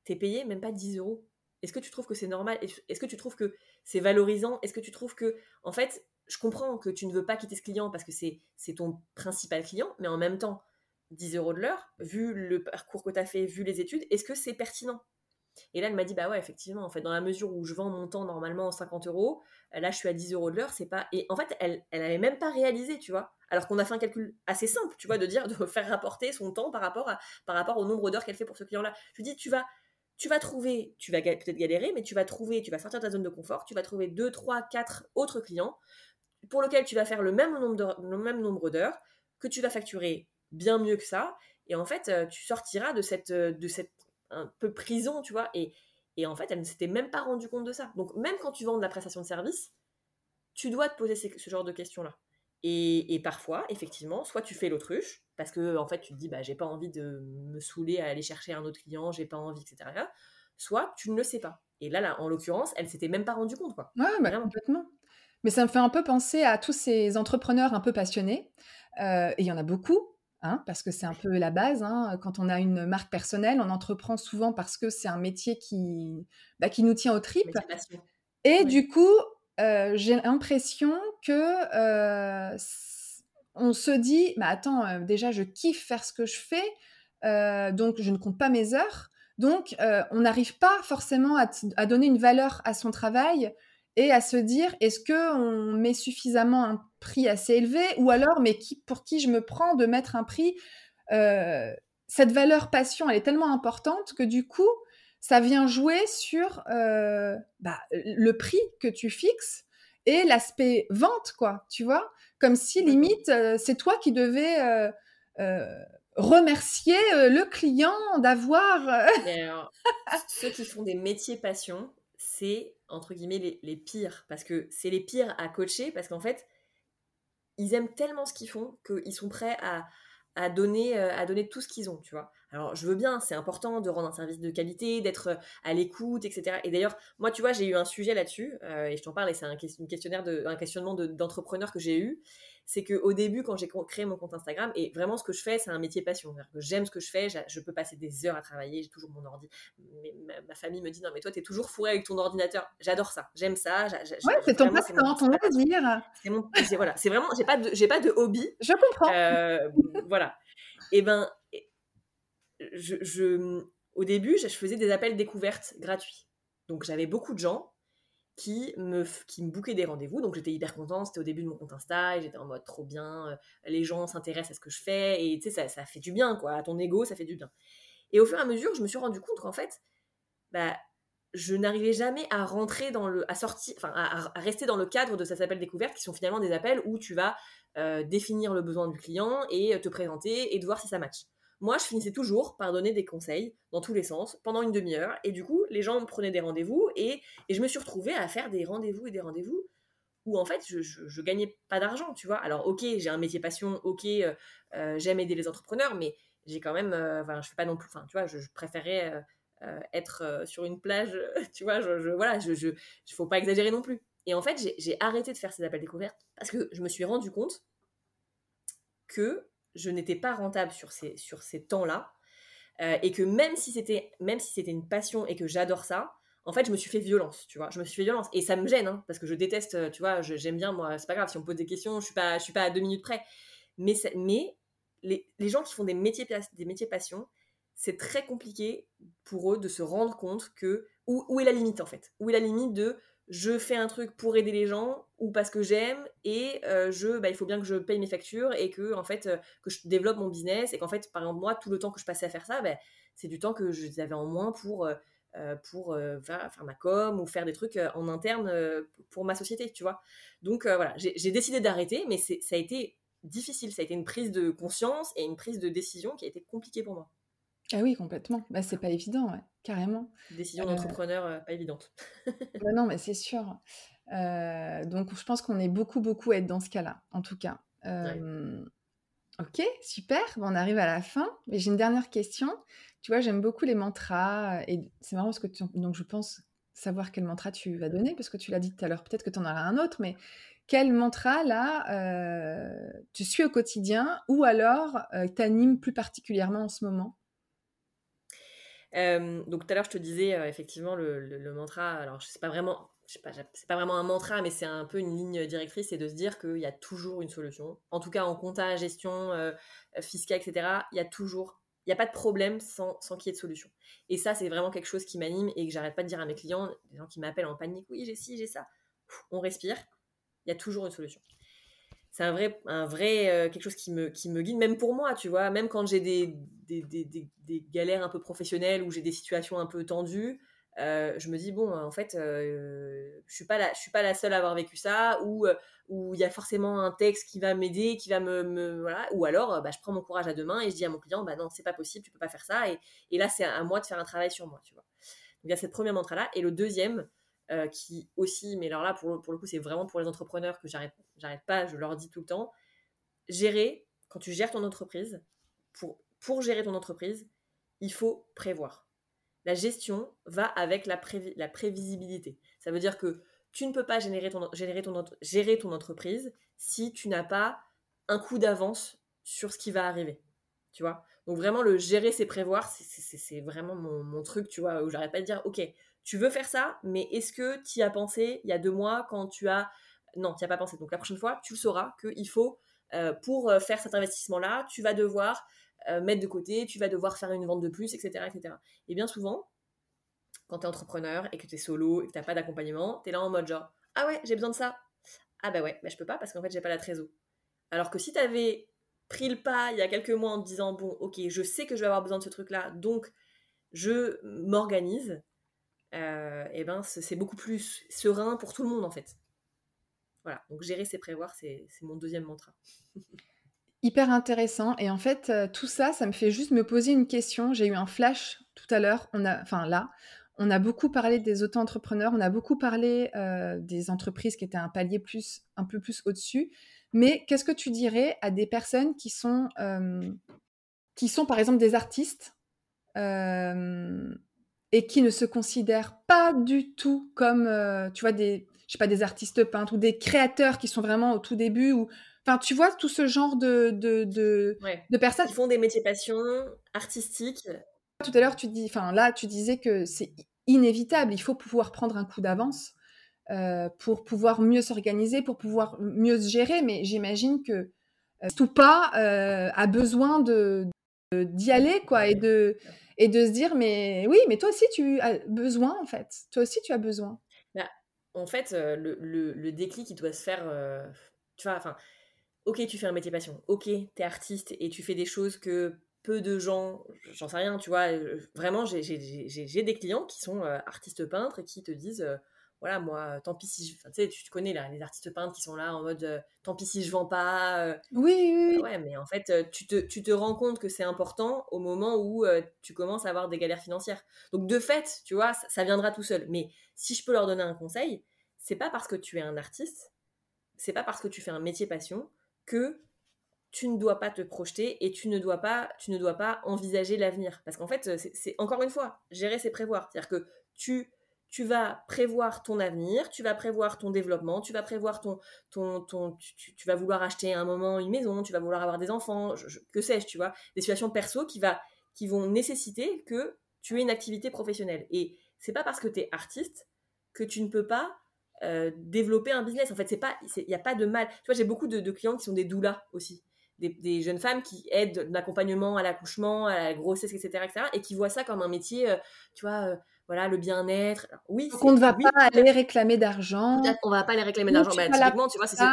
t'es payé même pas 10 euros Est-ce que tu trouves que c'est normal? Est-ce que tu trouves que c'est valorisant? Est-ce que tu trouves que, en fait, je comprends que tu ne veux pas quitter ce client parce que c'est, ton principal client, mais en même temps, 10 euros de l'heure, vu le parcours que tu as fait, vu les études, est-ce que c'est pertinent? Et là, elle m'a dit, bah ouais, effectivement, en fait, dans la mesure où je vends mon temps normalement 50 euros, là, je suis à 10 euros de l'heure, c'est pas. Et en fait, elle, elle avait même pas réalisé, tu vois. Alors qu'on a fait un calcul assez simple, tu vois, de dire, <laughs> de faire rapporter son temps par rapport, à, par rapport au nombre d'heures qu'elle fait pour ce client-là. Je lui dis, tu vas, tu vas trouver, tu vas peut-être galérer, mais tu vas trouver, tu vas sortir de ta zone de confort, tu vas trouver 2, 3, 4 autres clients pour lesquels tu vas faire le même nombre, d'heures, que tu vas facturer bien mieux que ça. Et en fait, euh, tu sortiras de cette, de cette un peu prison, tu vois. Et, et en fait, elle ne s'était même pas rendue compte de ça. Donc, même quand tu vends de la prestation de service, tu dois te poser ce genre de questions-là. Et, et, parfois, effectivement, soit tu fais l'autruche, parce que en fait, tu te dis, bah, j'ai pas envie de me saouler à aller chercher un autre client, j'ai pas envie, etc. Soit tu ne le sais pas. Et là, là en l'occurrence, elle s'était même pas rendue compte, quoi. Ouais, bah, complètement. Mais ça me fait un peu penser à tous ces entrepreneurs un peu passionnés. Euh, et il y en a beaucoup Hein, parce que c'est un peu la base. Hein. Quand on a une marque personnelle, on entreprend souvent parce que c'est un métier qui, bah, qui nous tient au tripes. Et du coup, euh, j'ai l'impression que euh, on se dit, bah attends, euh, déjà je kiffe faire ce que je fais, donc je ne compte pas mes heures. Donc on n'arrive pas forcément à, à, donner une valeur à son travail et à se dire est-ce que on met suffisamment un prix assez élevé ou alors mais qui pour qui je me prends de mettre un prix? Cette valeur passion elle est tellement importante que du coup ça vient jouer sur euh, bah, le prix que tu fixes et l'aspect vente quoi tu vois? Comme si limite euh, c'est toi qui devais remercier le client d'avoir <laughs> ceux qui font des métiers passion c'est entre guillemets les, pires. Parce que c'est les pires à coacher parce qu'en fait ils aiment tellement ce qu'ils font qu'ils sont prêts à, à donner, euh, à donner tout ce qu'ils ont, tu vois? Alors, je veux bien, c'est important de rendre un service de qualité, d'être euh, à l'écoute, etc. Et d'ailleurs, moi, tu vois, j'ai eu un sujet là-dessus, euh, et je t'en parle, et c'est un, questionnaire de, un questionnement d'entrepreneur que j'ai eu c'est qu'au début, quand j'ai créé mon compte Instagram, et vraiment ce que je fais, c'est un métier passion. J'aime ce que je fais, je peux passer des heures à travailler, j'ai toujours mon ordi. Mais ma, famille me dit non, mais toi, tu es toujours fourré avec ton ordinateur. J'adore ça, j'aime ça. ouais, c'est ton passe-temps, ton loisir. C'est mon, voilà, c'est vraiment, j'ai pas de, j'ai pas de hobby. Je comprends. Euh, voilà. Et ben, je, au début, je faisais des appels découvertes gratuits. Donc j'avais beaucoup de gens qui me, qui me des rendez-vous. Donc j'étais hyper contente, c'était au début de mon compte Insta, et j'étais en mode trop bien, euh, les gens s'intéressent à ce que je fais, et tu sais, ça, ça, fait du bien, quoi, à ton ego, ça fait du bien. Et au fur et à mesure, je me suis rendu compte qu'en fait, bah, je n'arrivais jamais à rentrer dans le, à sortir, enfin, à, rester dans le cadre de ces appels découvertes qui sont finalement des appels où tu vas euh, définir le besoin du client et te présenter et de voir si ça match moi, je finissais toujours par donner des conseils dans tous les sens pendant une demi-heure. Et du coup, les gens me prenaient des rendez-vous et, je me suis retrouvée à faire des rendez-vous et des rendez-vous où en fait, je, je, gagnais pas d'argent, tu vois. Alors, ok, j'ai un métier passion, ok, euh, euh, j'aime aider les entrepreneurs, mais j'ai quand même, euh, enfin, je fais pas non plus, enfin, tu vois, je, préférais être sur une plage, <laughs> tu vois, je, voilà, je, faut pas exagérer non plus. Et en fait, j'ai arrêté de faire ces appels découvertes parce que je me suis rendu compte que je n'étais pas rentable sur ces, sur ces temps-là. Euh, et que même si c'était même si c'était une passion et que j'adore ça, en fait, je me suis fait violence, tu vois. Je me suis fait violence et ça me gêne, hein, parce que je déteste, tu vois. J'aime bien, moi, c'est pas grave si on me pose des questions, je suis pas, je suis pas à deux minutes près. Mais, mais les, les, gens qui font des métiers, des métiers passion, c'est très compliqué pour eux de se rendre compte que où, où, est la limite en fait? Où est la limite de je fais un truc pour aider les gens, ou parce que j'aime et euh, je, bah, il faut bien que je paye mes factures et que, en fait, euh, que je développe mon business et qu'en fait, par exemple, moi, tout le temps que je passais à faire ça, bah, c'est du temps que j'avais en moins pour, euh, pour faire, faire, ma com ou faire des trucs en interne pour ma société, tu vois. Donc voilà, j'ai décidé d'arrêter, mais ça a été difficile, ça a été une prise de conscience et une prise de décision qui a été compliquée pour moi. Ah oui, complètement. Bah, c'est pas évident, ouais, carrément. Décision d'entrepreneur pas évidente. <laughs> bah non, mais c'est sûr. Euh, donc, je pense qu'on est beaucoup, beaucoup à être dans ce cas-là, en tout cas. Ok, super. on arrive à la fin. Mais j'ai une dernière question. Tu vois, j'aime beaucoup les mantras. Et c'est marrant parce que donc je pense savoir quel mantra tu vas donner parce que tu l'as dit tout à l'heure. Peut-être que tu en auras un autre, mais quel mantra là euh, tu suis au quotidien ou alors euh, t'anime plus particulièrement en ce moment? Donc tout à l'heure je te disais effectivement le, le, mantra alors je sais pas vraiment c'est pas vraiment un mantra, mais c'est un peu une ligne directrice, c'est de se dire qu'il y a toujours une solution. En tout cas, en compta, gestion, euh, fiscale, etc., il y a toujours, il n'y a pas de problème sans, sans qu'il y ait de solution. Et ça, c'est vraiment quelque chose qui m'anime et que j'arrête pas de dire à mes clients, des gens qui m'appellent en panique, oui, j'ai ci, j'ai ça. On respire, il y a toujours une solution. C'est un vrai, un vrai euh, quelque chose qui me, qui me guide, même pour moi, tu vois, même quand j'ai des des, des, des, des, galères un peu professionnelles ou j'ai des situations un peu tendues, euh, je me dis bon en fait euh, je suis pas la je suis pas la seule à avoir vécu ça ou euh, où il y a forcément un texte qui va m'aider qui va me, voilà. Ou alors bah, je prends mon courage à deux mains et je dis à mon client bah non c'est pas possible tu peux pas faire ça. Et, et là c'est à moi de faire un travail sur moi tu vois. Donc il y a cette première mantra là et le deuxième qui aussi mais alors là pour, pour le coup c'est vraiment pour les entrepreneurs que j'arrête j'arrête pas je leur dis tout le temps gérer quand tu gères ton entreprise pour pour gérer ton entreprise il faut prévoir la gestion va avec la, prévisibilité. Ça veut dire que tu ne peux pas générer ton, gérer ton entreprise si tu n'as pas un coup d'avance sur ce qui va arriver. Tu vois? Donc vraiment, le gérer, c'est prévoir, c'est vraiment mon, truc, tu vois, où j'arrête pas de dire, ok, tu veux faire ça, mais est-ce que tu y as pensé il y a deux mois quand tu as... Non, tu n'y as pas pensé. Donc la prochaine fois, tu le sauras qu'il faut, euh, pour euh, faire cet investissement-là, tu vas devoir euh, mettre de côté, tu vas devoir faire une vente de plus, etc. etc. Et bien souvent, quand tu es entrepreneur et que tu es solo et que tu pas d'accompagnement, tu es là en mode genre Ah ouais, j'ai besoin de ça. Ah bah ouais, bah je peux pas parce qu'en fait, j'ai pas la trésor. Alors que si tu avais pris le pas il y a quelques mois en te disant Bon, ok, je sais que je vais avoir besoin de ce truc-là, donc je m'organise, euh, et ben c'est beaucoup plus serein pour tout le monde en fait. Voilà, donc gérer, c'est prévoir, c'est mon deuxième mantra. <laughs> Hyper intéressant. Et en fait, euh, tout ça, ça me fait juste me poser une question. J'ai eu un flash tout à l'heure. On a, enfin là, on a beaucoup parlé des auto-entrepreneurs. On a beaucoup parlé euh, des entreprises qui étaient un palier plus, un peu plus au-dessus. Mais qu'est-ce que tu dirais à des personnes qui sont, euh, qui sont par exemple des artistes et qui ne se considèrent pas du tout comme, tu vois, des, je sais pas, des artistes peintres ou des créateurs qui sont vraiment au tout début ou Enfin, tu vois, tout ce genre de, de, de, personnes. Qui font des métiers passion artistiques. Tout à l'heure, tu dis, enfin là, tu disais que c'est inévitable. Il faut pouvoir prendre un coup d'avance euh, pour pouvoir mieux s'organiser, pour pouvoir mieux se gérer. Mais j'imagine que euh, tout pas euh, a besoin de d'y aller, quoi, et de et de se dire, mais oui, mais toi aussi, tu as besoin, en fait. Toi aussi, tu as besoin. Bah, en fait, le, le, le, déclic, il doit se faire. tu vois, enfin ok, tu fais un métier passion, ok, t'es artiste et tu fais des choses que peu de gens, j'en sais rien, tu vois, euh, vraiment, j'ai des clients qui sont euh, artistes peintres et qui te disent, euh, voilà, moi, tant pis si je. tu sais, tu connais là, les artistes peintres qui sont là en mode, tant pis si je vends pas. oui, oui, oui. Ouais, mais en fait, tu te, tu te rends compte que c'est important au moment où tu commences à avoir des galères financières. Donc, de fait, tu vois, ça, ça viendra tout seul. Mais si je peux leur donner un conseil, c'est pas parce que tu es un artiste, c'est pas parce que tu fais un métier passion que tu ne dois pas te projeter et tu ne dois pas, tu ne dois pas envisager l'avenir. Parce qu'en fait, c'est encore une fois, gérer, c'est prévoir. C'est-à-dire que tu, tu vas prévoir ton avenir, tu vas prévoir ton développement, tu vas prévoir ton... ton, ton tu, vas vouloir acheter à un moment une maison, tu vas vouloir avoir des enfants, que sais-je, tu vois. Des situations perso qui, va, qui vont nécessiter que tu aies une activité professionnelle. Et c'est pas parce que tu es artiste que tu ne peux pas euh, développer un business. En fait, c'est pas, il n'y a pas de mal. Tu vois, j'ai beaucoup de, clients qui sont des doulas aussi, des, jeunes femmes qui aident l'accompagnement à l'accouchement, à la grossesse, etc., etc., et qui voient ça comme un métier, euh, tu vois, euh, voilà, le bien-être. Oui, Donc on ne va pas aller réclamer d'argent. On va pas aller réclamer d'argent. Bah, typiquement, tu vois, <laughs> c'est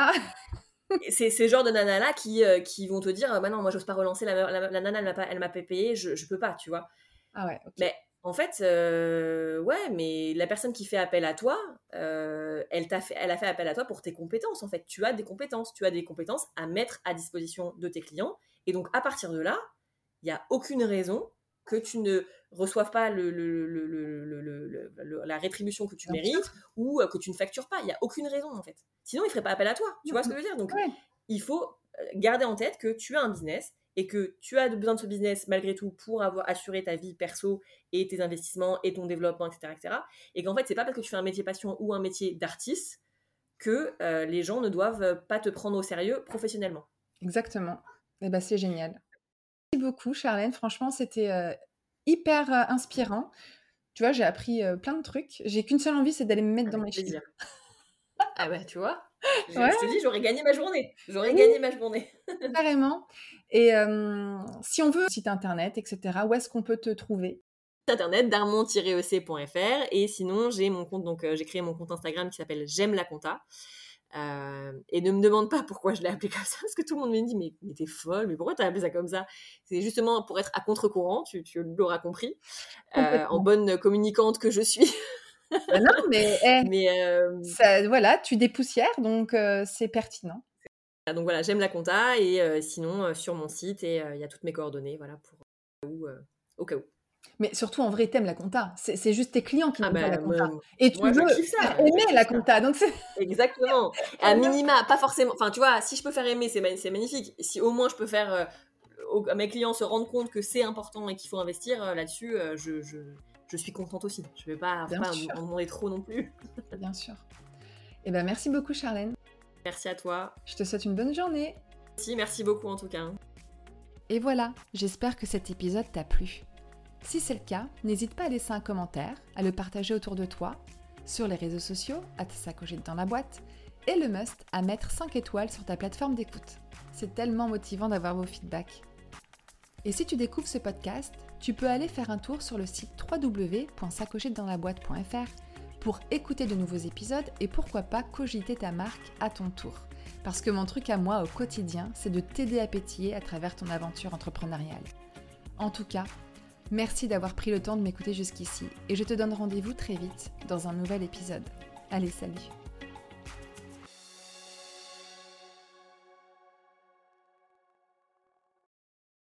c'est ces genres de nanas-là qui, euh, qui vont te dire bah non, moi, j'ose pas relancer, la, la, nana, elle m'a pas, elle m'a payé, je, je peux pas, tu vois. Ah ouais, Mais en fait, euh, ouais, mais la personne qui fait appel à toi, euh, elle, t'a fait, elle a fait appel à toi pour tes compétences, en fait. Tu as des compétences, tu as des compétences à mettre à disposition de tes clients. Et donc, à partir de là, il n'y a aucune raison que tu ne reçoives pas le, la rétribution que tu mérites ou que tu ne factures pas. Il n'y a aucune raison, en fait. Sinon, il ne ferait pas appel à toi. Tu vois ce que je veux dire? Donc, il faut garder en tête que tu as un business et que tu as besoin de ce business malgré tout pour avoir assuré ta vie perso et tes investissements et ton développement, etc. etc. et qu'en fait, c'est pas parce que tu fais un métier passion ou un métier d'artiste que euh, les gens ne doivent pas te prendre au sérieux professionnellement. Exactement. Et eh ben, c'est génial. Merci beaucoup, Charlène. Franchement, c'était euh, hyper euh, inspirant. Tu vois, j'ai appris plein de trucs. J'ai qu'une seule envie, c'est d'aller me mettre dans mes plaisirs. ah bah, tu vois je, te dis, j'aurais gagné ma journée. J'aurais gagné ma journée. <laughs> Carrément. Et si on veut site internet, etc., où est-ce qu'on peut te trouver? Internet darmon-ec.fr et sinon j'ai mon compte donc j'ai créé mon compte Instagram qui s'appelle j'aime la compta et ne me demande pas pourquoi je l'ai appelé <laughs> comme ça parce que tout le monde me dit mais, mais t'es folle mais pourquoi t'as appelé ça comme ça? C'est justement pour être à contre-courant tu, tu l'auras compris en bonne communicante que je suis <laughs> bah non mais, eh, mais voilà tu dépoussières donc c'est pertinent donc voilà, j'aime la compta et euh, sinon euh, sur mon site et euh, il y a toutes mes coordonnées voilà pour au cas où. Mais surtout en vrai, t'aimes la compta. C'est juste tes clients qui ah bah, la compta. et tu veux aimer la compta. Donc <laughs> Exactement. à minima, pas forcément. Enfin, tu vois, si je peux faire aimer, c'est magnifique. Si au moins je peux faire mes clients se rendre compte que c'est important et qu'il faut investir là-dessus, je, je, je, suis contente aussi. Je vais pas, pas en demander trop non plus. <laughs> Bien sûr. Et eh ben merci beaucoup, Charlène. Merci à toi. Je te souhaite une bonne journée. Si, merci beaucoup en tout cas. Et voilà, j'espère que cet épisode t'a plu. Si c'est le cas, n'hésite pas à laisser un commentaire, à le partager autour de toi, sur les réseaux sociaux, à te sacocher dans la boîte, et le must à mettre 5 étoiles sur ta plateforme d'écoute. C'est tellement motivant d'avoir vos feedbacks. Et si tu découvres ce podcast, tu peux aller faire un tour sur le site www.sacochetdanslaboîte.fr pour écouter de nouveaux épisodes et pourquoi pas cogiter ta marque à ton tour. Parce que mon truc à moi au quotidien, c'est de t'aider à pétiller à travers ton aventure entrepreneuriale. En tout cas, merci d'avoir pris le temps de m'écouter jusqu'ici et je te donne rendez-vous très vite dans un nouvel épisode. Allez, salut